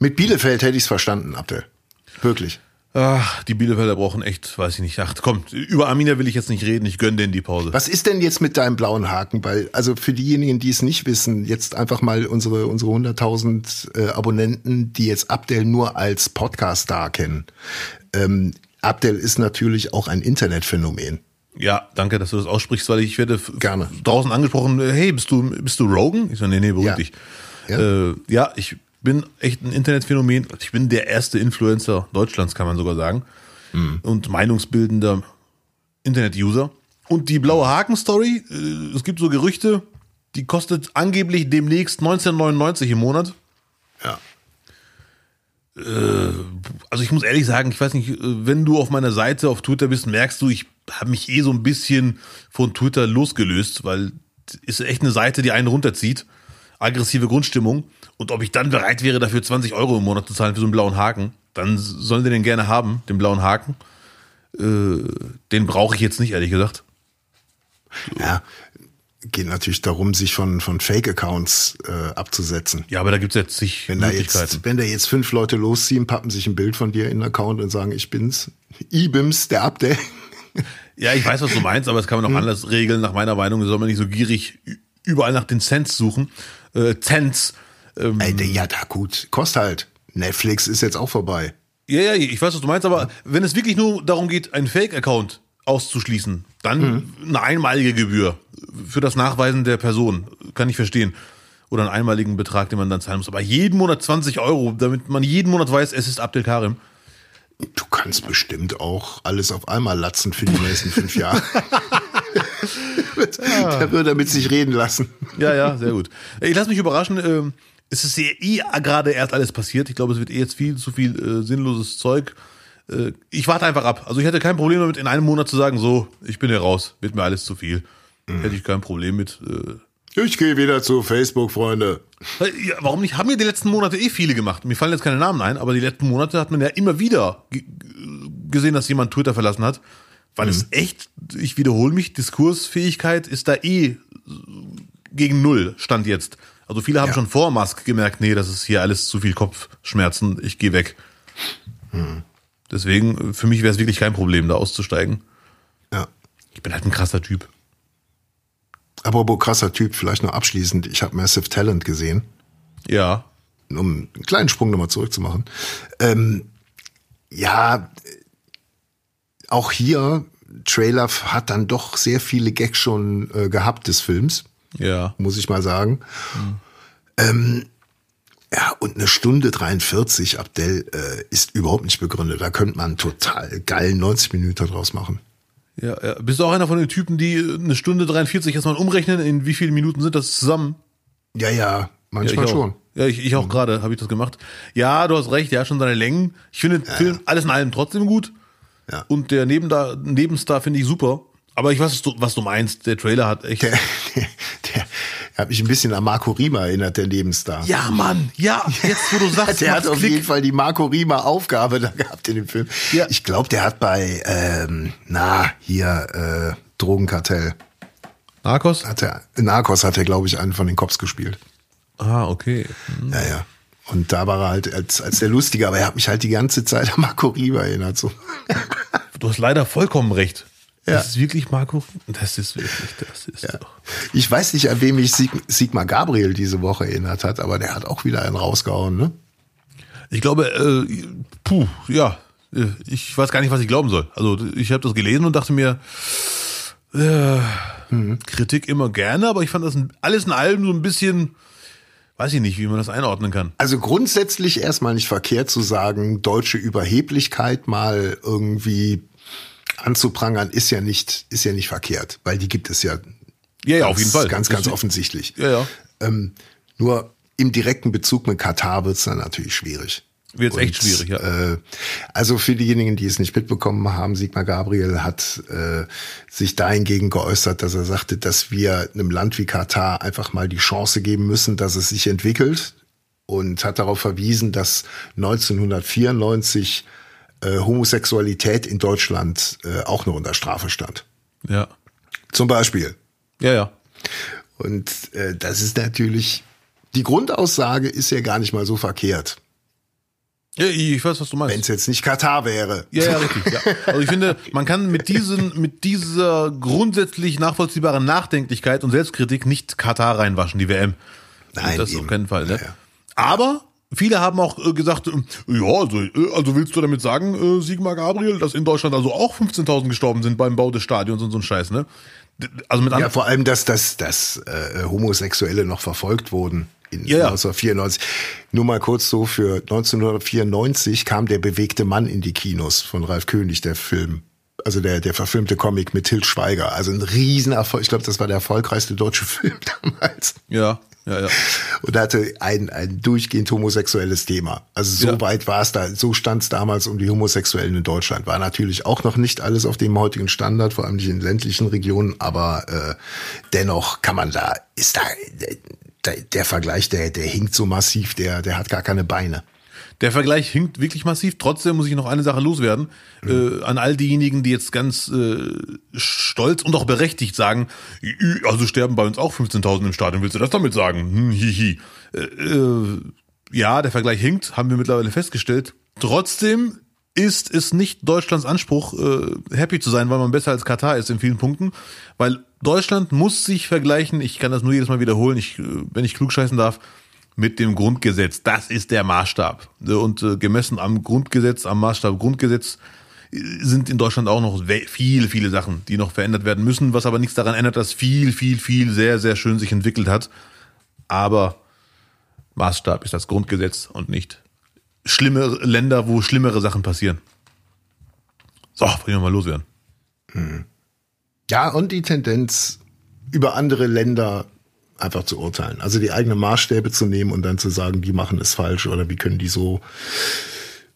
Mit Bielefeld hätte ich es verstanden, Abdel. Wirklich. Ach, die Bielefelder brauchen echt, weiß ich nicht. Ach, komm, über Arminia will ich jetzt nicht reden, ich gönne denen die Pause. Was ist denn jetzt mit deinem blauen Haken? Weil, also für diejenigen, die es nicht wissen, jetzt einfach mal unsere, unsere 100.000 äh, Abonnenten, die jetzt Abdel nur als Podcast-Star kennen. Ähm, Abdel ist natürlich auch ein Internetphänomen. Ja, danke, dass du das aussprichst, weil ich werde Gerne. draußen angesprochen, hey, bist du, bist du Rogan? Ich sage, nee, nee, beruhig ja. dich. Ja. Äh, ja, ich bin echt ein Internetphänomen. Ich bin der erste Influencer Deutschlands, kann man sogar sagen. Mhm. Und meinungsbildender Internet-User. Und die blaue Haken-Story, äh, es gibt so Gerüchte, die kostet angeblich demnächst 1999 im Monat. Ja. Äh, also ich muss ehrlich sagen, ich weiß nicht, äh, wenn du auf meiner Seite auf Twitter bist, merkst du, ich habe mich eh so ein bisschen von Twitter losgelöst, weil ist echt eine Seite, die einen runterzieht. Aggressive Grundstimmung. Und ob ich dann bereit wäre, dafür 20 Euro im Monat zu zahlen für so einen blauen Haken, dann sollen die den gerne haben, den blauen Haken. Äh, den brauche ich jetzt nicht, ehrlich gesagt. Ja, geht natürlich darum, sich von, von Fake-Accounts äh, abzusetzen. Ja, aber da gibt's jetzt sich Wenn da jetzt, wenn da jetzt fünf Leute losziehen, pappen sich ein Bild von dir in den Account und sagen, ich bin's. IBIMS, der Update. Ja, ich weiß, was du meinst, aber das kann man auch anders regeln. Nach meiner Meinung soll man nicht so gierig überall nach den Cents suchen. Äh, Cents. Ähm, der- ja, da gut, kostet halt. Netflix ist jetzt auch vorbei. ja, ja, ich weiß, was du meinst, aber wenn es wirklich nur darum geht, einen Fake-Account auszuschließen, dann eine einmalige Gebühr für das Nachweisen der Person. Kann ich verstehen. Oder einen einmaligen Betrag, den man dann zahlen muss. Aber jeden Monat 20 Euro, damit man jeden Monat weiß, es ist Abdel Karim. Du kannst bestimmt auch alles auf einmal latzen für die nächsten fünf Jahre. Der würde damit sich reden lassen. Ja, ja, sehr gut. Ich lasse mich überraschen. Es ist ja eh gerade erst alles passiert. Ich glaube, es wird eh jetzt viel zu viel äh, sinnloses Zeug. Äh, ich warte einfach ab. Also ich hätte kein Problem damit, in einem Monat zu sagen, so, ich bin hier raus, wird mir alles zu viel. Hätte ich kein Problem mit. Äh, Ich gehe wieder zu Facebook, Freunde. ja, warum nicht? Haben mir die letzten Monate eh viele gemacht. Mir fallen jetzt keine Namen ein, aber die letzten Monate hat man ja immer wieder ge- gesehen, dass jemand Twitter verlassen hat. Weil es echt, ich wiederhole mich, Diskursfähigkeit ist da eh gegen Null, stand jetzt. Also viele haben Ja. schon vor Musk gemerkt, nee, das ist hier alles zu viel Kopfschmerzen, ich gehe weg. Deswegen, für mich wäre es wirklich kein Problem, da auszusteigen. Ja. Ich bin halt ein krasser Typ. Apropos krasser Typ, vielleicht noch abschließend. Ich habe Massive Talent gesehen, Ja. um einen kleinen Sprung nochmal zurückzumachen. Ähm, ja, auch hier, Trailer hat dann doch sehr viele Gags schon äh, gehabt des Films. Ja. muss ich mal sagen. Ähm, ja, und eine Stunde 43, Abdel, äh, ist überhaupt nicht begründet. Da könnte man total geilen 90 Minuten draus machen. Ja, ja. Bist du auch einer von den Typen, die eine Stunde 43 erstmal umrechnen, in wie viele Minuten sind das zusammen? Ja, ja, Ja, manchmal ich auch. schon. Ja, ich, ich auch gerade habe ich das gemacht. Ja, du hast recht, ja, schon seine Längen. Ich finde den Film alles in allem trotzdem gut. Ja. Und der Nebenda Nebenstar finde ich super. Aber ich weiß, was du, was du meinst. Der Trailer hat echt. Der, der, der hat mich ein bisschen an Marco Rima erinnert, der Lebensstar. ja, Mann, ja, jetzt wo du sagst, Der hat auf Klick. jeden Fall die Marco Rima Aufgabe da gehabt in dem Film. Ja. Ich glaube, der hat bei, ähm, na, hier, äh, Drogenkartell. Narcos? Hat er, Narcos hat er, glaube ich, einen von den Cops gespielt. Ah, okay. Ja, ja. Und da war er halt als, als der Lustige, aber er hat mich halt die ganze Zeit an Marco Rima erinnert. So. Du hast leider vollkommen recht. Ja. Das ist wirklich Marco. Das ist wirklich, das ist Ja. doch. Ich weiß nicht, an wem mich Sig Sigmar Gabriel diese Woche erinnert hat, aber der hat auch wieder einen rausgehauen, ne? Ich glaube, äh, puh, ja, äh, ich weiß gar nicht, was ich glauben soll. Also ich habe das gelesen und dachte mir, äh, Kritik immer gerne, aber ich fand das alles in allem so ein bisschen, weiß ich nicht, wie man das einordnen kann. Also grundsätzlich erstmal nicht verkehrt zu sagen, deutsche Überheblichkeit mal irgendwie anzuprangern, ist ja nicht, ist ja nicht verkehrt, weil die gibt es ja. Ja, ja, ganz, auf jeden Fall. Ganz, ganz offensichtlich. Ja, ja. Ähm, nur im direkten Bezug mit Katar wird's dann natürlich schwierig. Wird's echt schwierig, ja. Äh, also für diejenigen, die es nicht mitbekommen haben, Sigmar Gabriel hat äh, sich dahingegen geäußert, dass er sagte, dass wir einem Land wie Katar einfach mal die Chance geben müssen, dass es sich entwickelt und hat darauf verwiesen, dass 1994 äh, Homosexualität in Deutschland äh, auch noch unter Strafe stand. Ja. Zum Beispiel. Ja, ja. Und äh, das ist natürlich, die Grundaussage ist ja gar nicht mal so verkehrt, Ja, ich weiß, was du wenn meinst. es jetzt nicht Katar wäre. Ja, ja, richtig. Ja. Also ich finde, man kann mit diesen, mit dieser grundsätzlich nachvollziehbaren Nachdenklichkeit und Selbstkritik nicht Katar reinwaschen, die WM. Nein, das auf eben. keinen Fall. Ne? Ja, ja. Aber viele haben auch äh, gesagt, äh, ja, also, äh, also willst du damit sagen, äh, Sigmar Gabriel, dass in Deutschland also auch 15.000 gestorben sind beim Bau des Stadions und so ein Scheiß, ne? Also mit Ja, vor allem, dass, dass, dass äh, Homosexuelle noch verfolgt wurden in Ja, ja. 1994. Nur mal kurz so, für 1994 kam der bewegte Mann in die Kinos von Ralf König, der Film. Also der, der verfilmte Comic mit Til Schweiger. Also ein Riesenerfolg. Ich glaube, das war der erfolgreichste deutsche Film damals. ja, ja, ja. Und hatte ein, ein durchgehend homosexuelles Thema. Also so Ja. weit war es da, so stand es damals um die Homosexuellen in Deutschland. War natürlich auch noch nicht alles auf dem heutigen Standard, vor allem nicht in ländlichen Regionen, aber äh, dennoch kann man da, ist da, der, der Vergleich, der, der hinkt so massiv, der, der hat gar keine Beine. Der Vergleich hinkt wirklich massiv. Trotzdem muss ich noch eine Sache loswerden. Mhm. Äh, an all diejenigen, die jetzt ganz äh, stolz und auch berechtigt sagen, also sterben bei uns auch 15.000 im Stadion. Willst du das damit sagen? Hm, hihi. Äh, äh, ja, der Vergleich hinkt, haben wir mittlerweile festgestellt. Trotzdem ist es nicht Deutschlands Anspruch, äh, happy zu sein, weil man besser als Katar ist in vielen Punkten. Weil Deutschland muss sich vergleichen, ich kann das nur jedes Mal wiederholen, ich, äh, wenn ich klug scheißen darf, mit dem Grundgesetz. Das ist der Maßstab. Und äh, gemessen am Grundgesetz, am Maßstab Grundgesetz, äh, sind in Deutschland auch noch viele, viele Sachen, die noch verändert werden müssen, was aber nichts daran ändert, dass viel, viel, viel sehr, sehr schön sich entwickelt hat. Aber Maßstab ist das Grundgesetz und nicht schlimme Länder, wo schlimmere Sachen passieren. So, wollen wir mal loswerden. Hm. Ja, und die Tendenz, über andere Länder einfach zu urteilen. Also die eigenen Maßstäbe zu nehmen und dann zu sagen, die machen es falsch oder wie können die so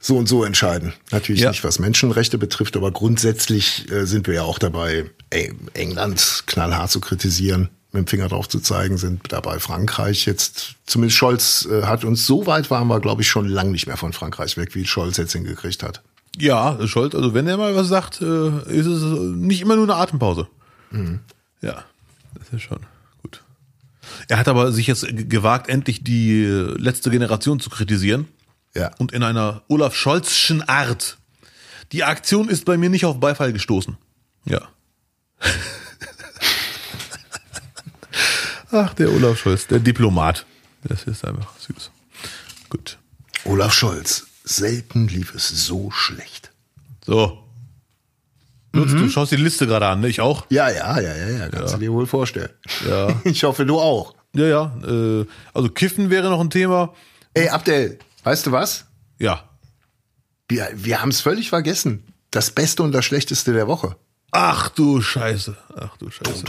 so und so entscheiden. Natürlich ja. nicht, was Menschenrechte betrifft, aber grundsätzlich äh, sind wir ja auch dabei, ey, England knallhart zu kritisieren, mit dem Finger drauf zu zeigen, sind dabei Frankreich jetzt, zumindest Scholz äh, hat uns, so weit waren wir, glaube ich, schon lang nicht mehr von Frankreich weg, wie Scholz jetzt hingekriegt hat. Ja, Scholz, also wenn er mal was sagt, äh, ist es nicht immer nur eine Atempause. Mhm. Ja, das ist schon. Er hat aber sich jetzt gewagt, endlich die letzte Generation zu kritisieren. Ja. Und in einer Olaf Scholzschen Art. Die Aktion ist bei mir nicht auf Beifall gestoßen. Ja. Ach, der Olaf Scholz, der Diplomat. Das ist einfach süß. Gut. Olaf Scholz. Selten lief es so schlecht. So. Lutz, mhm. du schaust die Liste gerade an, ne? Ich auch? Ja, ja, ja, ja, ja. Kannst ja. du dir wohl vorstellen. Ja. Ich hoffe, du auch. Ja, ja. Äh, also Kiffen wäre noch ein Thema. Ey, Abdel, weißt du was? Ja. Wir, wir haben es völlig vergessen. Das Beste und das Schlechteste der Woche. Ach du Scheiße. Ach du Scheiße.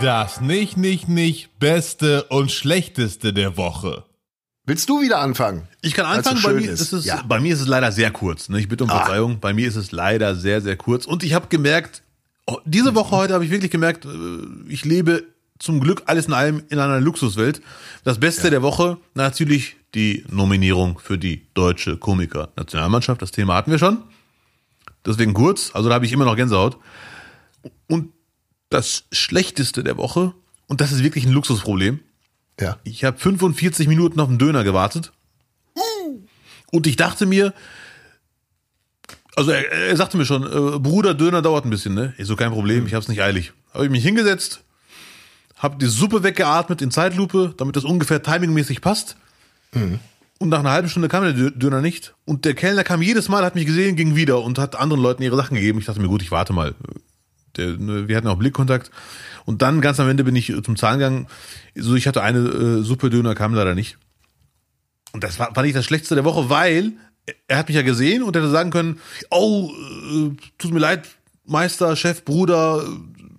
Das nicht, nicht, nicht Beste und Schlechteste der Woche. Willst du wieder anfangen? Ich kann anfangen. Bei mir, ist. Es, ja. bei mir ist es leider sehr kurz. Ne? Ich bitte um ah. Verzeihung. Bei mir ist es leider sehr, sehr kurz. Und ich habe gemerkt, oh, diese Woche heute habe ich wirklich gemerkt, äh, ich lebe zum Glück alles in allem in einer Luxuswelt. Das Beste ja. der Woche natürlich die Nominierung für die deutsche Komiker-Nationalmannschaft. Das Thema hatten wir schon. Deswegen kurz. Also da habe ich immer noch Gänsehaut. Und das Schlechteste der Woche, und das ist wirklich ein Luxusproblem, ja. Ich habe 45 Minuten auf den Döner gewartet. Und ich dachte mir, also er, er sagte mir schon, äh, Bruder, Döner dauert ein bisschen, ne? Ist so kein Problem, ich habe es nicht eilig. Habe ich mich hingesetzt, habe die Suppe weggeatmet in Zeitlupe, damit das ungefähr timingmäßig passt. Mhm. Und nach einer halben Stunde kam der Döner nicht. Und der Kellner kam jedes Mal, hat mich gesehen, ging wieder und hat anderen Leuten ihre Sachen gegeben. Ich dachte mir, gut, ich warte mal. Der, ne, wir hatten auch Blickkontakt. Und dann ganz am Ende bin ich zum Zahlen gegangen. So, ich hatte eine äh, Suppe Döner, kam leider nicht. Und das war, fand ich das Schlechteste der Woche, weil er hat mich ja gesehen und hätte sagen können, oh, äh, tut mir leid, Meister, Chef, Bruder,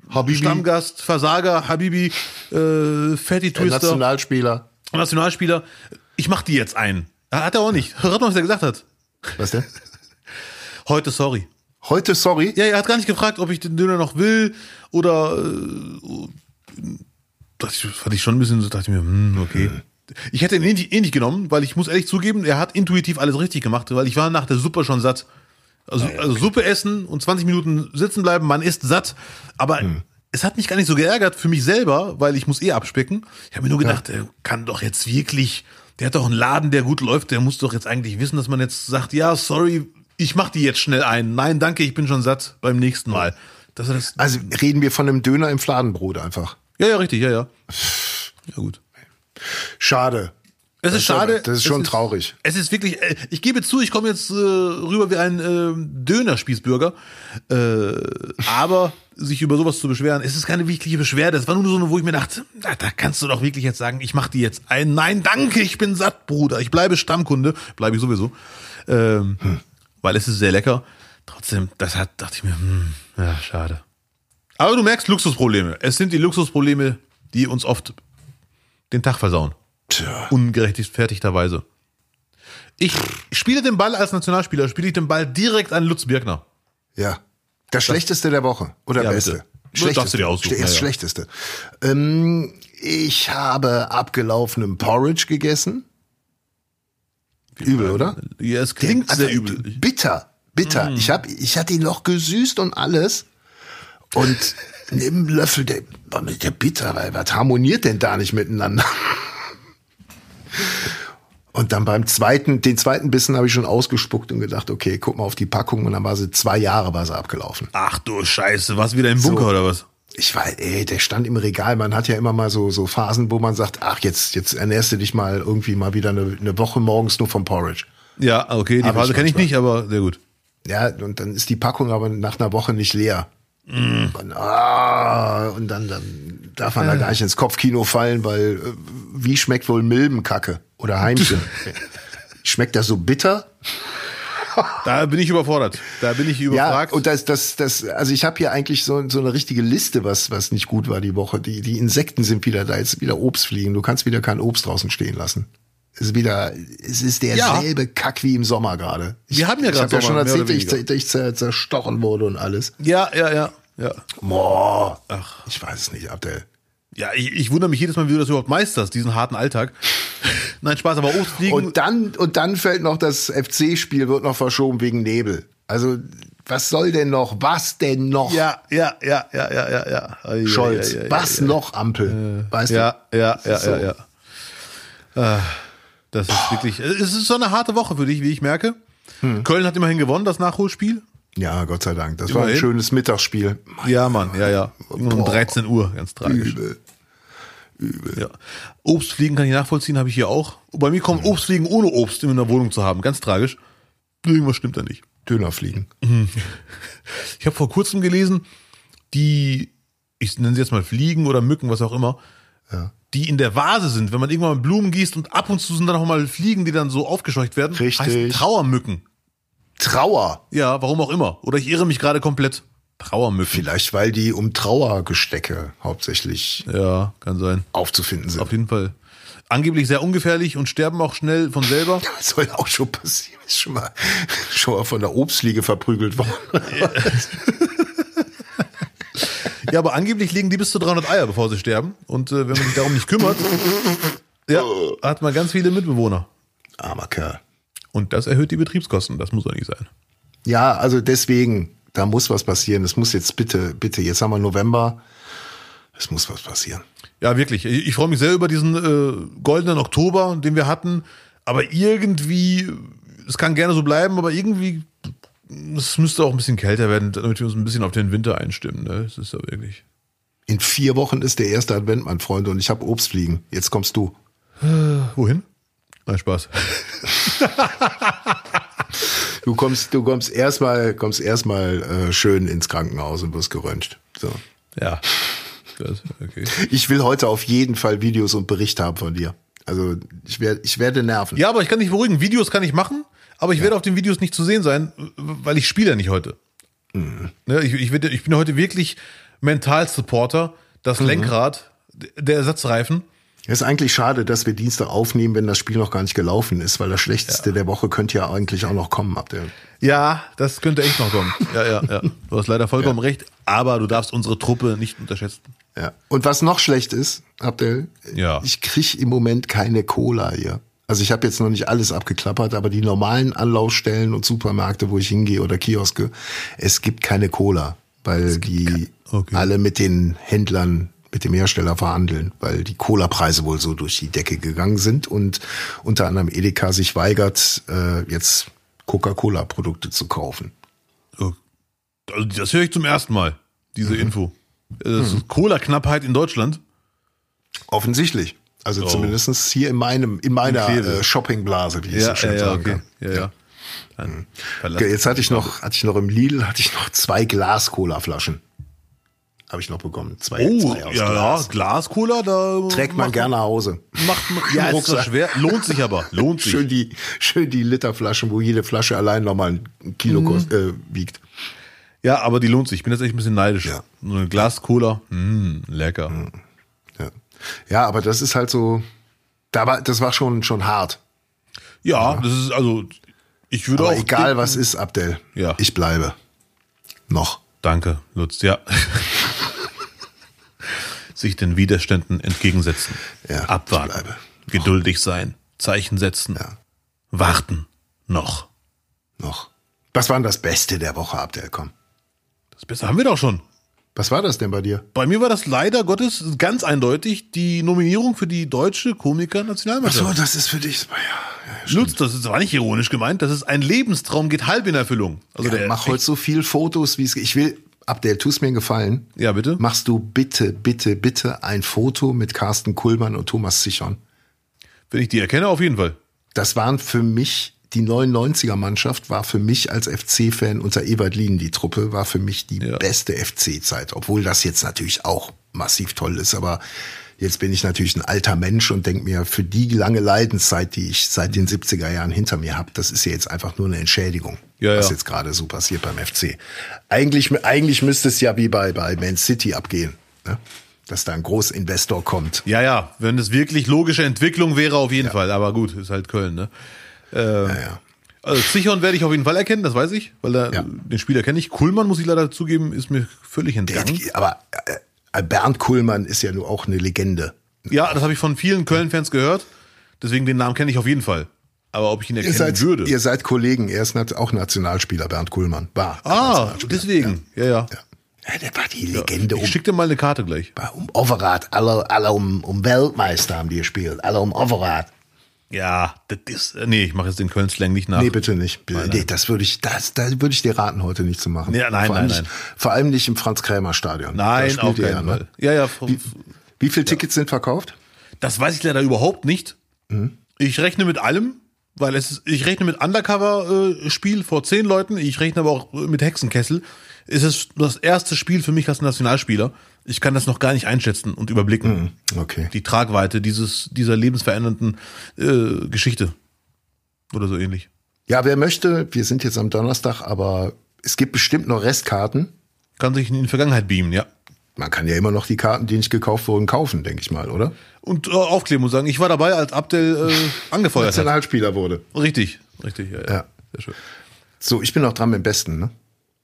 Habibi. Stammgast, Versager, Habibi, äh, Fatty Twister. Nationalspieler. Nationalspieler. Ich mach die jetzt ein. Hat er auch nicht. Hört mal, was er gesagt hat. Was denn? Heute sorry. Heute sorry? Ja, er hat gar nicht gefragt, ob ich den Döner noch will oder äh, das fand ich schon ein bisschen so, dachte ich mir, hm, okay. Ich hätte ihn eh nicht, eh nicht genommen, weil ich muss ehrlich zugeben, er hat intuitiv alles richtig gemacht, weil ich war nach der Suppe schon satt. Also, ja, ja, also Suppe essen und 20 Minuten sitzen bleiben, man ist satt, aber hm. es hat mich gar nicht so geärgert für mich selber, weil ich muss eh abspecken. Ich habe mir nur gedacht, ja. er kann doch jetzt wirklich, der hat doch einen Laden, der gut läuft, der muss doch jetzt eigentlich wissen, dass man jetzt sagt, ja, sorry, ich mach die jetzt schnell ein. Nein, danke, ich bin schon satt beim nächsten Mal. Das, das, also reden wir von einem Döner im Fladenbrot einfach. Ja, ja, richtig, ja, ja. Ja, gut. Schade. Es ist schade. Das ist schon es traurig. es ist wirklich, äh, ich gebe zu, ich komme jetzt äh, rüber wie ein äh, Dönerspießbürger. Äh, aber sich über sowas zu beschweren, es ist keine wirkliche Beschwerde. Es war nur so eine, wo ich mir dachte, da, da kannst du doch wirklich jetzt sagen, ich mache die jetzt ein. Nein, danke, ich bin satt, Bruder. Ich bleibe Stammkunde, bleibe ich sowieso. Ähm, hm. Weil es ist sehr lecker. Trotzdem, das hat, dachte ich mir, hm, ja, schade. Aber du merkst Luxusprobleme. Es sind die Luxusprobleme, die uns oft den Tag versauen. Tja. Ungerechtfertigterweise. Ich spiele den Ball als Nationalspieler, spiele ich den Ball direkt an Lutz Birkner. Ja. Das Schlechteste der Woche oder ja, Beste? Bitte. darfst du dir aussuchen, Das ja, ja. Schlechteste. Ähm, ich habe abgelaufenen Porridge gegessen. Übel, oder? Ja, es klingt Also, sehr übel. Bitter, bitter. Ich hab, ich hatte ihn noch gesüßt und alles. Und neben dem Löffel, der, boah, mit der bitter, weil was harmoniert denn da nicht miteinander? Und dann beim zweiten, den zweiten Bissen habe ich schon ausgespuckt und gedacht, okay, guck mal auf die Packung und dann war sie zwei Jahre war sie abgelaufen. Ach du Scheiße, was wieder im Bunker So. oder was? Ich war, ey, der stand im Regal. Man hat ja immer mal so, so Phasen, wo man sagt, ach, jetzt, jetzt ernährst du dich mal irgendwie mal wieder eine, eine Woche morgens nur vom Porridge. Ja, okay, die Hab Phase kenne ich nicht, aber sehr gut. Ja, und dann ist die Packung aber nach einer Woche nicht leer. Mm. Und, ah, und dann, dann darf man da gar nicht ins Kopfkino fallen, weil äh, wie schmeckt wohl Milbenkacke oder Heimchen? schmeckt das so bitter? Da bin ich überfordert. Da bin ich Ja, überfragt. und das, das, das, also ich habe hier eigentlich so, so eine richtige Liste, was, was nicht gut war die Woche. Die, die Insekten sind wieder da, jetzt wieder Obstfliegen. Du kannst wieder kein Obst draußen stehen lassen. Es ist wieder, es ist derselbe Kack wie im Sommer gerade. Ich- Wir haben ja Ich grad habe ja schon erzählt, dass ich, ich zer- zerstochen wurde und alles. ja, ja, ja, ja. Boah, Ach. ich weiß es nicht, Abdel. Ja, ich, ich wundere mich jedes Mal, wie du das überhaupt meisterst, diesen harten Alltag. Nein, Spaß, aber Obstfliegen. Und dann, und dann fällt noch das FC-Spiel, wird noch verschoben wegen Nebel. Also, was soll denn noch? Was denn noch? ja, ja, ja, ja, ja, ja, ja. Scholz, ei, ei, ei, was noch Ampel? weißt Ja, ja, ja, So. ja, ja. Ah, Das ist wirklich, es ist so eine harte Woche für dich, wie ich merke. Hm. Köln hat immerhin gewonnen, das Nachholspiel. du? Ja, Gott sei Dank. Das war ein Immerhin. schönes Mittagsspiel. Ja, Mann, ja, ja. Um Boah. 13 Uhr, ganz tragisch. Übel. Ja. Obstfliegen kann ich nachvollziehen, habe ich hier auch. Bei mir kommen Obstfliegen ohne Obst in der Wohnung zu haben, ganz tragisch. Irgendwas stimmt da nicht. Dönerfliegen. Ich habe vor kurzem gelesen, die, ich nenne sie jetzt mal Fliegen oder Mücken, was auch immer, Ja. die in der Vase sind, wenn man irgendwann mal Blumen gießt und ab und zu sind dann auch mal Fliegen, die dann so aufgescheucht werden, Richtig. heißen Trauermücken. Trauer. Ja, warum auch immer. Oder ich irre mich gerade komplett. Trauermücken. Vielleicht, weil die um Trauergestecke hauptsächlich Ja, kann sein. aufzufinden sind. Auf jeden Fall. Angeblich sehr ungefährlich und sterben auch schnell von selber. Das soll ja auch schon passieren. Ist schon mal, schon mal von der Obstfliege verprügelt worden. Ja, aber angeblich legen die bis zu 300 Eier, bevor sie sterben. Und äh, wenn man sich darum nicht kümmert, ja, hat man ganz viele Mitbewohner. Armer Kerl. Und das erhöht die Betriebskosten. Das muss doch nicht sein. Ja, also deswegen, da muss was passieren. Es muss jetzt bitte, bitte, jetzt haben wir November. Es muss was passieren. Ja, wirklich. Ich, freue mich sehr über diesen äh, goldenen Oktober, den wir hatten. Aber irgendwie, es kann gerne so bleiben, aber irgendwie, es müsste auch ein bisschen kälter werden, damit wir uns ein bisschen auf den Winter einstimmen. Ne? Das ist ja wirklich. In vier Wochen ist der erste Advent, mein Freund, und ich habe Obstfliegen. Jetzt kommst du. Wohin? Nein, Spaß. Du kommst, du kommst erstmal, kommst erstmal äh, schön ins Krankenhaus und wirst geröntgt. So. Ja. Okay. Ich will heute auf jeden Fall Videos und Bericht haben von dir. Also ich werde, ich werde nerven. Ja, aber ich kann dich beruhigen. Videos kann ich machen, aber ich werde auf den Videos nicht zu sehen sein, weil ich spiele ja nicht heute. Ne, ich, ich, werde, ich bin heute wirklich Mental-Supporter, das Lenkrad, der Ersatzreifen. Es ist eigentlich schade, dass wir Dienstag aufnehmen, wenn das Spiel noch gar nicht gelaufen ist, weil das Schlechteste der Woche könnte ja eigentlich auch noch kommen. Ihr? Ja, das könnte echt noch kommen. Ja, ja, ja. Du hast leider vollkommen recht, aber du darfst unsere Truppe nicht unterschätzen. Ja. Und was noch schlecht ist, Abdel, Ja. ich krieg im Moment keine Cola hier. Also ich habe jetzt noch nicht alles abgeklappert, aber die normalen Anlaufstellen und Supermärkte, wo ich hingehe oder Kioske, es gibt keine Cola, weil die Okay. alle mit den Händlern, mit dem Hersteller verhandeln, weil die Cola-Preise wohl so durch die Decke gegangen sind und unter anderem Edeka sich weigert, äh, jetzt Coca-Cola-Produkte zu kaufen. Also das höre ich zum ersten Mal, diese Info. Das ist Cola-Knappheit in Deutschland. Offensichtlich. Also Oh. zumindestens hier in meinem, in meiner äh, Shoppingblase, wie ich so Ja, schön ja, ja, sagen okay. kann. Ja, ja. Verlass Okay, jetzt hatte ich noch, hatte ich noch im Lidl, hatte ich noch zwei Glas-Cola-Flaschen. Habe ich noch bekommen. Zwei, Oh, zwei aus ja, ja, Glas. Glas-Cola, da Trägt man gerne nach Hause. Macht man, Ja, ja, so. schwer. Lohnt sich aber, lohnt sich. Schön die, schön die Literflaschen, wo jede Flasche allein nochmal ein Kilo kost, äh, wiegt. Ja, aber die lohnt sich. Ich bin jetzt echt ein bisschen neidisch. Ja. So ein Glas Cola, mh, lecker. Ja. ja, aber das ist halt so, da war, das war schon, schon hart. Ja, das ist also, ich würde Aber auch. egal was ist, Abdel, Ja. ich bleibe. Noch. Danke, Lutz. Ja. Sich den Widerständen entgegensetzen. Ja, Abwarten. Geduldig sein. Zeichen setzen. Ja. Warten. Noch. Noch. Was war denn das Beste der Woche, Abdel? Komm. Das Beste haben wir doch schon. Was war das denn bei dir? Bei mir war das leider Gottes ganz eindeutig die Nominierung für die deutsche Komiker-Nationalmannschaft. das ist für dich. Ja, Lutz, das ist- das war nicht ironisch gemeint, das ist ein Lebenstraum, geht halb in Erfüllung. Also ja, der, mach heute so viel Fotos, wie es geht. Ich will, Abdel, tust mir einen Gefallen. Ja, bitte? Machst du bitte, bitte, bitte ein Foto mit Carsten Kuhlmann und Thomas Zichon. Wenn ich die erkenne, auf jeden Fall. Das waren für mich, die 99er-Mannschaft war für mich als FC-Fan unter Ewald Lien die Truppe, war für mich die Ja. beste FC-Zeit. Obwohl das jetzt natürlich auch massiv toll ist, aber jetzt bin ich natürlich ein alter Mensch und denke mir, für die lange Leidenszeit, die ich seit den 70er Jahren hinter mir habe, das ist ja jetzt einfach nur eine Entschädigung, Ja, was ja. jetzt gerade so passiert beim FC. Eigentlich, eigentlich müsste es ja wie bei, bei Man City abgehen, ne? dass da ein Großinvestor kommt. Ja, ja, wenn es wirklich logische Entwicklung wäre, auf jeden Fall. Aber gut, ist halt Köln, ne? Ja, ja. Also Zichon werde ich auf jeden Fall erkennen, das weiß ich, weil da, Ja. den Spieler kenne ich. Kuhlmann, muss ich leider zugeben, ist mir völlig entgangen. Aber äh, Bernd Kuhlmann ist ja nur auch eine Legende. Ja, das habe ich von vielen Köln-Fans gehört. Deswegen den Namen kenne ich auf jeden Fall. Aber ob ich ihn Ihr erkennen seid, würde. ihr seid Kollegen, er ist auch Nationalspieler, Bernd Kuhlmann. War. ah, deswegen. Ja, ja. Ja. ja, der war die Legende um, Ich schicke dir mal eine Karte gleich. um Overath. Alle, alle um, um Weltmeister haben die gespielt. Alle um Overath. Ja, das ist. Nee, ich mache jetzt den Köln-Slang nicht nach. Nee, bitte nicht. Bitte. Nein, Nee, nein. das würde ich, das, da würde ich dir raten, heute nicht zu machen. Ja, nein, vor allem nein, nicht, Vor allem nicht im Franz-Krämer-Stadion. Nein, auf keinen ja, Fall. ne? Ja, ja. f- Wie viele Tickets sind verkauft? Das weiß ich leider überhaupt nicht. Mhm. Ich rechne mit allem, weil es ist, ich rechne mit Undercover-Spiel vor zehn Leuten, ich rechne aber auch mit Hexenkessel. Es ist das erste Spiel für mich als Nationalspieler. Ich kann das noch gar nicht einschätzen und überblicken. Okay. Die Tragweite dieses, dieser lebensverändernden äh, Geschichte. Oder so ähnlich. Ja, wer möchte, wir sind jetzt am Donnerstag, aber es gibt bestimmt noch Restkarten. Kann sich in die Vergangenheit beamen, ja. Man kann ja immer noch die Karten, die nicht gekauft wurden, kaufen, denke ich mal, oder? Und äh, aufkleben und sagen, ich war dabei, als Abdel äh, angefeuert hat. Nationalspieler wurde. Richtig, richtig, ja, ja. Ja. Sehr schön. So, ich bin noch dran mit dem Besten, ne?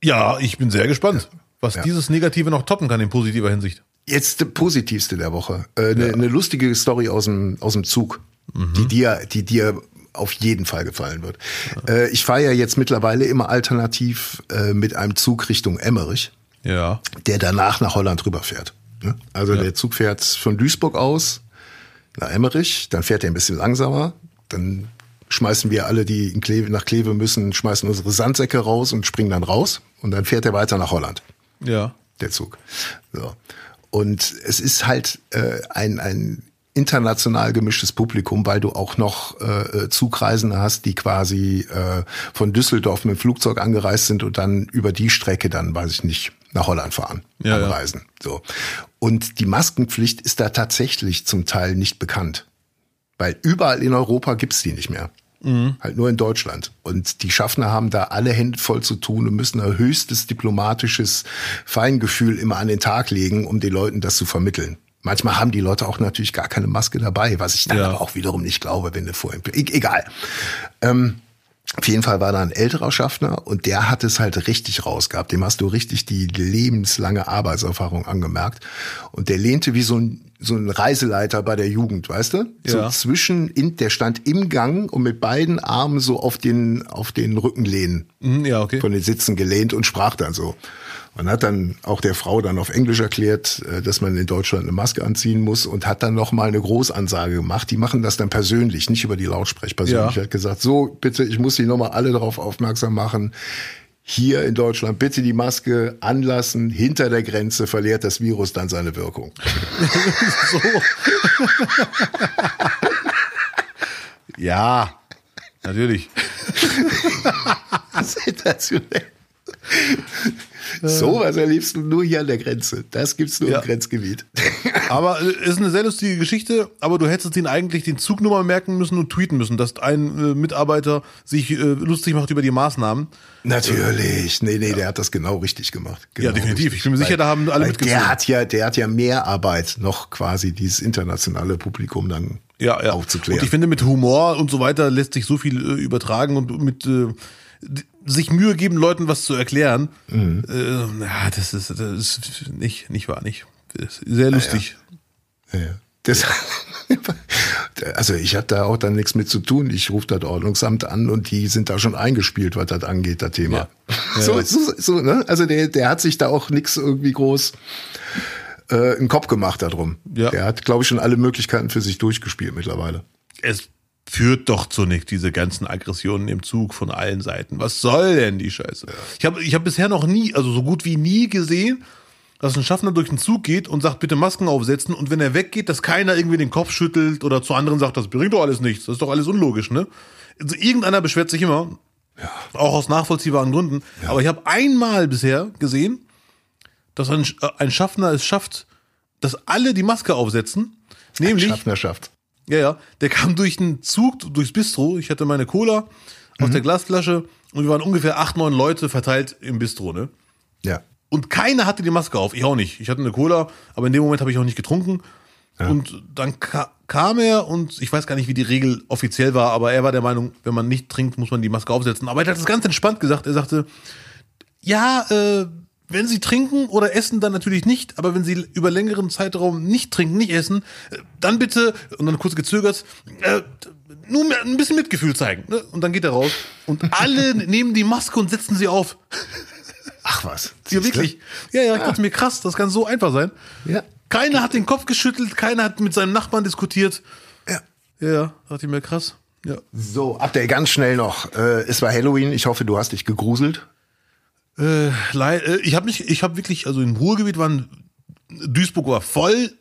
Ja, ich bin sehr gespannt, was Ja. dieses Negative noch toppen kann in positiver Hinsicht. Jetzt der positivste der Woche. Eine äh, ne- ne lustige Story aus dem, aus dem Zug, die dir, die dir auf jeden Fall gefallen wird. Äh, ich fahre ja jetzt mittlerweile immer alternativ äh, mit einem Zug Richtung Emmerich, Ja. der danach nach Holland rüberfährt. ne? Also der Zug fährt von Duisburg aus nach Emmerich, dann fährt er ein bisschen langsamer, dann schmeißen wir alle, die Kleve, nach Kleve müssen, schmeißen unsere Sandsäcke raus und springen dann raus und dann fährt er weiter nach Holland Ja. der Zug. So. Und es ist halt äh, ein, ein international gemischtes Publikum, weil du auch noch äh, Zugreisende hast, die quasi äh, von Düsseldorf mit dem Flugzeug angereist sind und dann über die Strecke dann, weiß ich nicht, nach Holland fahren, Ja, ja. anreisen. So. Und die Maskenpflicht ist da tatsächlich zum Teil nicht bekannt. Weil überall in Europa gibt's die nicht mehr. Halt nur in Deutschland. Und die Schaffner haben da alle Hände voll zu tun und müssen ein höchstes diplomatisches Feingefühl immer an den Tag legen, um den Leuten das zu vermitteln. Manchmal haben die Leute auch natürlich gar keine Maske dabei, was ich dann Ja. aber auch wiederum nicht glaube, wenn du vorhin. E egal. Ähm, auf jeden Fall war da ein älterer Schaffner und der hat es halt richtig rausgehabt. Dem hast du richtig die lebenslange Arbeitserfahrung angemerkt. Und der lehnte wie so ein, so ein Reiseleiter bei der Jugend, weißt du? So Ja. zwischen, in, der stand im Gang und mit beiden Armen so auf den, auf den Rückenlehnen Mhm, ja, okay. von den Sitzen gelehnt und sprach dann so. Man hat dann auch der Frau dann auf Englisch erklärt, äh, dass man in Deutschland eine Maske anziehen muss und hat dann noch mal eine Großansage gemacht. Die machen das dann persönlich, nicht über die Lautsprechpersönlich. Ja. Hat gesagt, so bitte, ich muss Sie noch mal alle darauf aufmerksam machen. Hier in Deutschland bitte die Maske anlassen. Hinter der Grenze verliert das Virus dann seine Wirkung. so. ja, natürlich. Sensationell. So was erlebst du nur hier an der Grenze. Das gibt's nur Ja. im Grenzgebiet. Aber äh, ist eine sehr lustige Geschichte, aber du hättest ihn eigentlich den Zugnummer merken müssen und tweeten müssen, dass ein äh, Mitarbeiter sich äh, lustig macht über die Maßnahmen. Natürlich. Nee, nee, der hat das genau richtig gemacht. Genau Ja, definitiv. richtig. Ich bin mir sicher, da haben alle weil mitgezogen. Der hat ja, der hat ja mehr Arbeit, noch quasi dieses internationale Publikum dann ja, ja. aufzuklären. Und ich finde, mit Humor und so weiter lässt sich so viel äh, übertragen und mit äh, sich Mühe geben, Leuten was zu erklären. Mhm. Äh, ja, das ist, das ist nicht, nicht wahr, nicht. Sehr lustig. Ja, ja. Das, also ich hatte da auch dann nichts mit zu tun. Ich rufe das Ordnungsamt an und die sind da schon eingespielt, was das angeht, das Thema. Ja. Ja, so, ja. so, so, ne? Also der, der hat sich da auch nichts irgendwie groß äh, einen Kopf gemacht darum. Ja. Der hat, glaube ich, schon alle Möglichkeiten für sich durchgespielt mittlerweile. Es führt doch zu nichts, diese ganzen Aggressionen im Zug von allen Seiten. Was soll denn die Scheiße? Ich habe ich hab bisher noch nie, also so gut wie nie gesehen, dass ein Schaffner durch den Zug geht und sagt, bitte Masken aufsetzen und wenn er weggeht, dass keiner irgendwie den Kopf schüttelt oder zu anderen sagt, das bringt doch alles nichts, das ist doch alles unlogisch, ne? Also irgendeiner beschwert sich immer, auch aus nachvollziehbaren Gründen, aber ich habe einmal bisher gesehen, dass ein, äh, ein Schaffner es schafft, dass alle die Maske aufsetzen, nämlich Schaffnerschaft. Ja, ja. Der kam durch den Zug, durchs Bistro. Ich hatte meine Cola aus der Glasflasche und wir waren ungefähr acht, neun Leute verteilt im Bistro, ne? Ja. Und keiner hatte die Maske auf. Ich auch nicht. Ich hatte eine Cola, aber in dem Moment habe ich auch nicht getrunken. Und dann ka kam er und ich weiß gar nicht, wie die Regel offiziell war, aber er war der Meinung, wenn man nicht trinkt, muss man die Maske aufsetzen. Aber er hat das ganz entspannt gesagt. Er sagte, ja, äh, wenn Sie trinken oder essen, dann natürlich nicht. Aber wenn Sie über längeren Zeitraum nicht trinken, nicht essen, äh, dann bitte, und dann kurz gezögert, äh, nur ein bisschen Mitgefühl zeigen. Ne? Und dann geht er raus. Und alle nehmen die Maske und setzen sie auf. Ach was. Ja, wirklich. Ja, ja, ich dachte mir, krass, das kann so einfach sein. Ja. Keiner hat den Kopf geschüttelt, keiner hat mit seinem Nachbarn diskutiert. Ja. Ja, dachte ich mir, krass. Ja. So, Update ganz schnell noch. Äh, es war Halloween. Ich hoffe, du hast dich gegruselt. Äh, äh, ich habe mich, ich habe wirklich, also im Ruhrgebiet waren, Duisburg war voll,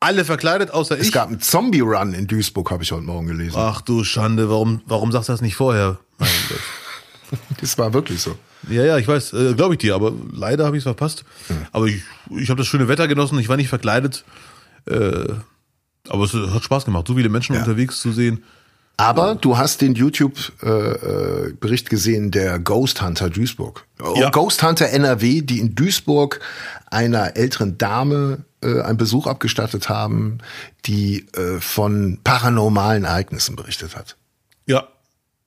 alle verkleidet, außer Es ich. gab einen Zombie-Run in Duisburg, habe ich heute Morgen gelesen. Ach du Schande, warum, warum sagst du das nicht vorher? Mein Gott. Das war wirklich so. Ja, ja, ich weiß, äh, glaube ich dir, aber leider habe ich es verpasst. Aber ich, ich habe das schöne Wetter genossen, ich war nicht verkleidet. Äh, aber es hat Spaß gemacht, so viele Menschen Ja. unterwegs zu sehen. Aber du hast den YouTube-Bericht gesehen der Ghost Hunter Duisburg. Oh, Ja. Ghost Hunter NRW, die in Duisburg einer älteren Dame äh, einen Besuch abgestattet haben, die äh, von paranormalen Ereignissen berichtet hat. Ja,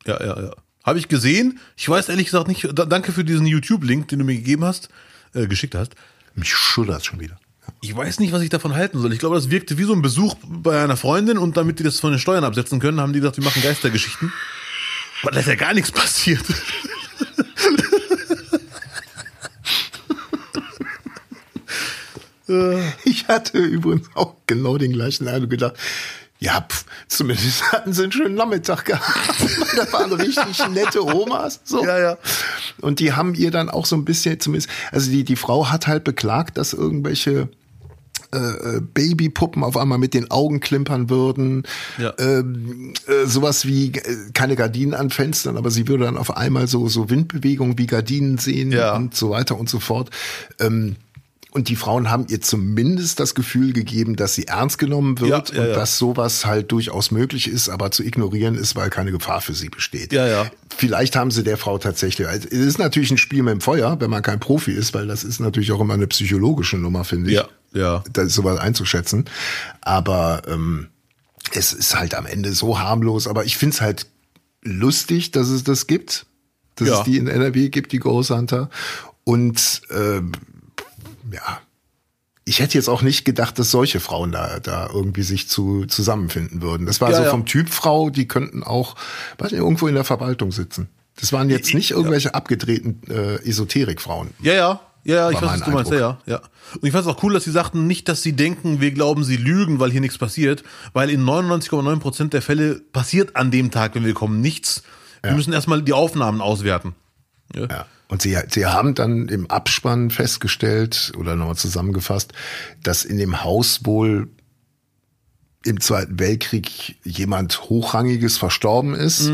ja, ja, ja. Habe ich gesehen. Ich weiß ehrlich gesagt nicht. Da, danke für diesen YouTube-Link, den du mir gegeben hast, äh, geschickt hast. Mich schuddert schon wieder. Ich weiß nicht, was ich davon halten soll. Ich glaube, das wirkte wie so ein Besuch bei einer Freundin und damit die das von den Steuern absetzen können, haben die gesagt, wir machen Geistergeschichten. Aber da ist ja gar nichts passiert. Ich hatte übrigens auch genau den gleichen Eindruck gedacht. Ja, pf, zumindest hatten sie einen schönen Nachmittag gehabt. da waren richtig nette Omas. So. Ja, ja. Und die haben ihr dann auch so ein bisschen, zumindest, also die, die Frau hat halt beklagt, dass irgendwelche äh, äh, Babypuppen auf einmal mit den Augen klimpern würden. Ja. Ähm, äh, sowas wie äh, keine Gardinen an Fenstern, aber sie würde dann auf einmal so, so Windbewegungen wie Gardinen sehen Ja. und so weiter und so fort. Ähm, und die Frauen haben ihr zumindest das Gefühl gegeben, dass sie ernst genommen wird Ja, ja, und ja. dass sowas halt durchaus möglich ist, aber zu ignorieren ist, weil keine Gefahr für sie besteht. Ja, ja. Vielleicht haben sie der Frau tatsächlich. also Es ist natürlich ein Spiel mit dem Feuer, wenn man kein Profi ist, weil das ist natürlich auch immer eine psychologische Nummer, finde ich. Ja, ja. Das sowas einzuschätzen. Aber ähm, es ist halt am Ende so harmlos. Aber ich finde es halt lustig, dass es das gibt. Dass es die in NRW gibt, die Ghost Hunter. Und ähm, ja, ich hätte jetzt auch nicht gedacht, dass solche Frauen da, da irgendwie sich zu, zusammenfinden würden. Das war Ja, so ja. vom Typ Frau, die könnten auch, weiß nicht, irgendwo in der Verwaltung sitzen. Das waren jetzt Ich- nicht irgendwelche abgedrehten äh, Esoterikfrauen. Ja, ja. Ja, ja, ich weiß, was du meinst. Ja, ja, ja. Und ich fand es auch cool, dass sie sagten, nicht, dass sie denken, wir glauben, sie lügen, weil hier nichts passiert, weil in 99,9 Prozent der Fälle passiert an dem Tag, wenn wir kommen, nichts. Wir müssen erstmal die Aufnahmen auswerten. Ja. Ja. Und sie, sie haben dann im Abspann festgestellt oder nochmal zusammengefasst, dass in dem Haus wohl im Zweiten Weltkrieg jemand Hochrangiges verstorben ist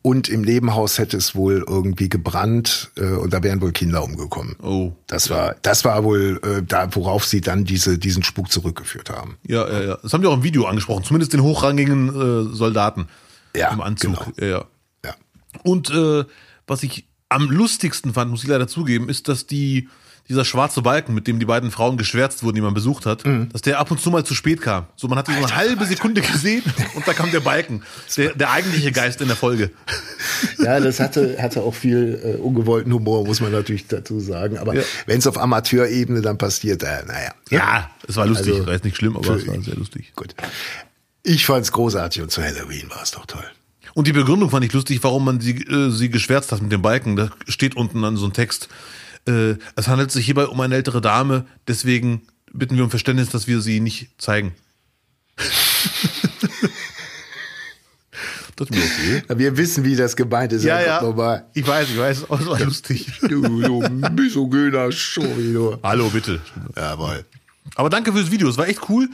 und im Nebenhaus hätte es wohl irgendwie gebrannt äh, und da wären wohl Kinder umgekommen. Oh. Das war, das war wohl äh, da, worauf sie dann diese, diesen Spuk zurückgeführt haben. Ja, ja, ja. Das haben die auch im Video angesprochen, zumindest den hochrangigen äh, Soldaten Ja, im Anzug. genau. Ja, ja. Ja. Und äh, was ich am lustigsten fand, muss ich leider zugeben, ist, dass die, dieser schwarze Balken, mit dem die beiden Frauen geschwärzt wurden, die man besucht hat, dass der ab und zu mal zu spät kam. So, man hat ihn so eine halbe Sekunde gesehen und da kam der Balken. Der, der eigentliche Geist in der Folge. Ja, das hatte, hatte auch viel äh, ungewollten Humor, muss man natürlich dazu sagen. Aber Ja. wenn es auf Amateurebene dann passiert, äh, naja. Ja, es war lustig. Also, war jetzt nicht schlimm, aber es war sehr lustig. Gut. Ich fand's großartig und zu Halloween war es doch toll. Und die Begründung fand ich lustig, warum man sie, äh, sie geschwärzt hat mit dem Balken. Da steht unten dann so ein Text. Äh, es handelt sich hierbei um eine ältere Dame, deswegen bitten wir um Verständnis, dass wir sie nicht zeigen. das ist okay. Wir wissen, wie das gemeint ist. Einfach Nochmal. Ich weiß, ich weiß, es war lustig. Du, du misogyner Schowino. Hallo, bitte. Jawohl. Aber danke fürs Video, es war echt cool.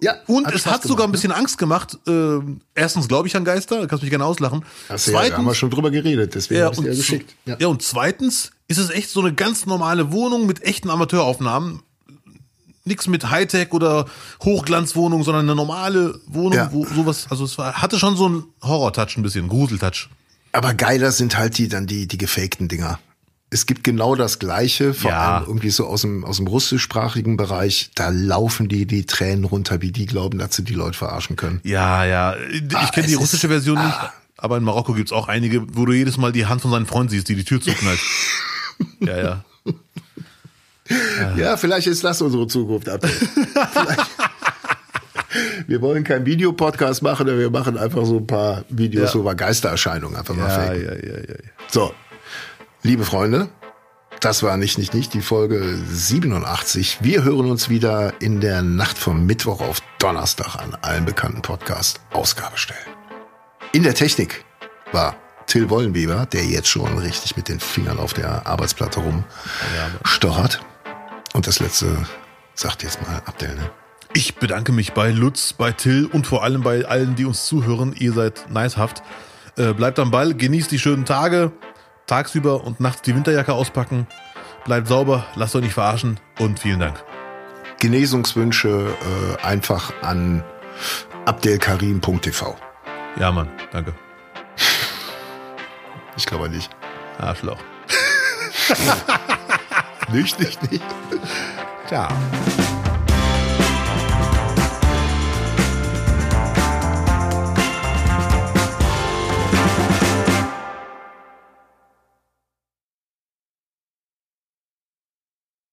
Ja, Und hat es Spaß hat sogar ein gemacht, bisschen Angst gemacht. Ähm, erstens glaube ich an Geister, kannst mich gerne auslachen. Hast du ja, da haben wir schon drüber geredet, deswegen Ja, hab ich ja geschickt. ja. und zweitens ist es echt so eine ganz normale Wohnung mit echten Amateuraufnahmen. Nix mit Hightech oder Hochglanzwohnung, sondern eine normale Wohnung, Ja. wo sowas, also es war, hatte schon so einen Horror-Touch ein bisschen, Grusel-Touch. Aber geiler sind halt die dann die, die gefakten Dinger. Es gibt genau das Gleiche, vor Ja. allem irgendwie so aus dem, aus dem russischsprachigen Bereich. Da laufen die die Tränen runter, wie die glauben, dass sie die Leute verarschen können. Ja, ja. Ich Ah, kenne die es russische ist- Version ah. nicht, aber in Marokko gibt's auch einige, wo du jedes Mal die Hand von seinem Freund siehst, die die Tür zuknallt. ja, ja. Ja, vielleicht ist das unsere Zukunft. Ab. Vielleicht- wir wollen keinen Videopodcast machen, wir machen einfach so ein paar Videos, Ja. wir Geistererscheinungen einfach mal Ja, faken. ja, ja, ja. ja. So, liebe Freunde, das war nicht, nicht, nicht die Folge 87. Wir hören uns wieder in der Nacht vom Mittwoch auf Donnerstag an allen bekannten Podcast-Ausgabestellen. In der Technik war Till Wollenweber, der jetzt schon richtig mit den Fingern auf der Arbeitsplatte rumstochert. Und das letzte sagt jetzt mal Abdel, ne? Ich bedanke mich bei Lutz, bei Till und vor allem bei allen, die uns zuhören. Ihr seid nicehaft. Äh, bleibt am Ball, genießt die schönen Tage, tagsüber und nachts die Winterjacke auspacken. Bleibt sauber, lasst euch nicht verarschen und vielen Dank. Genesungswünsche äh, einfach an abdelkarim.tv. Ja, Mann, danke. Ich glaube nicht. Arschloch. Nicht, nicht, nicht. Ciao.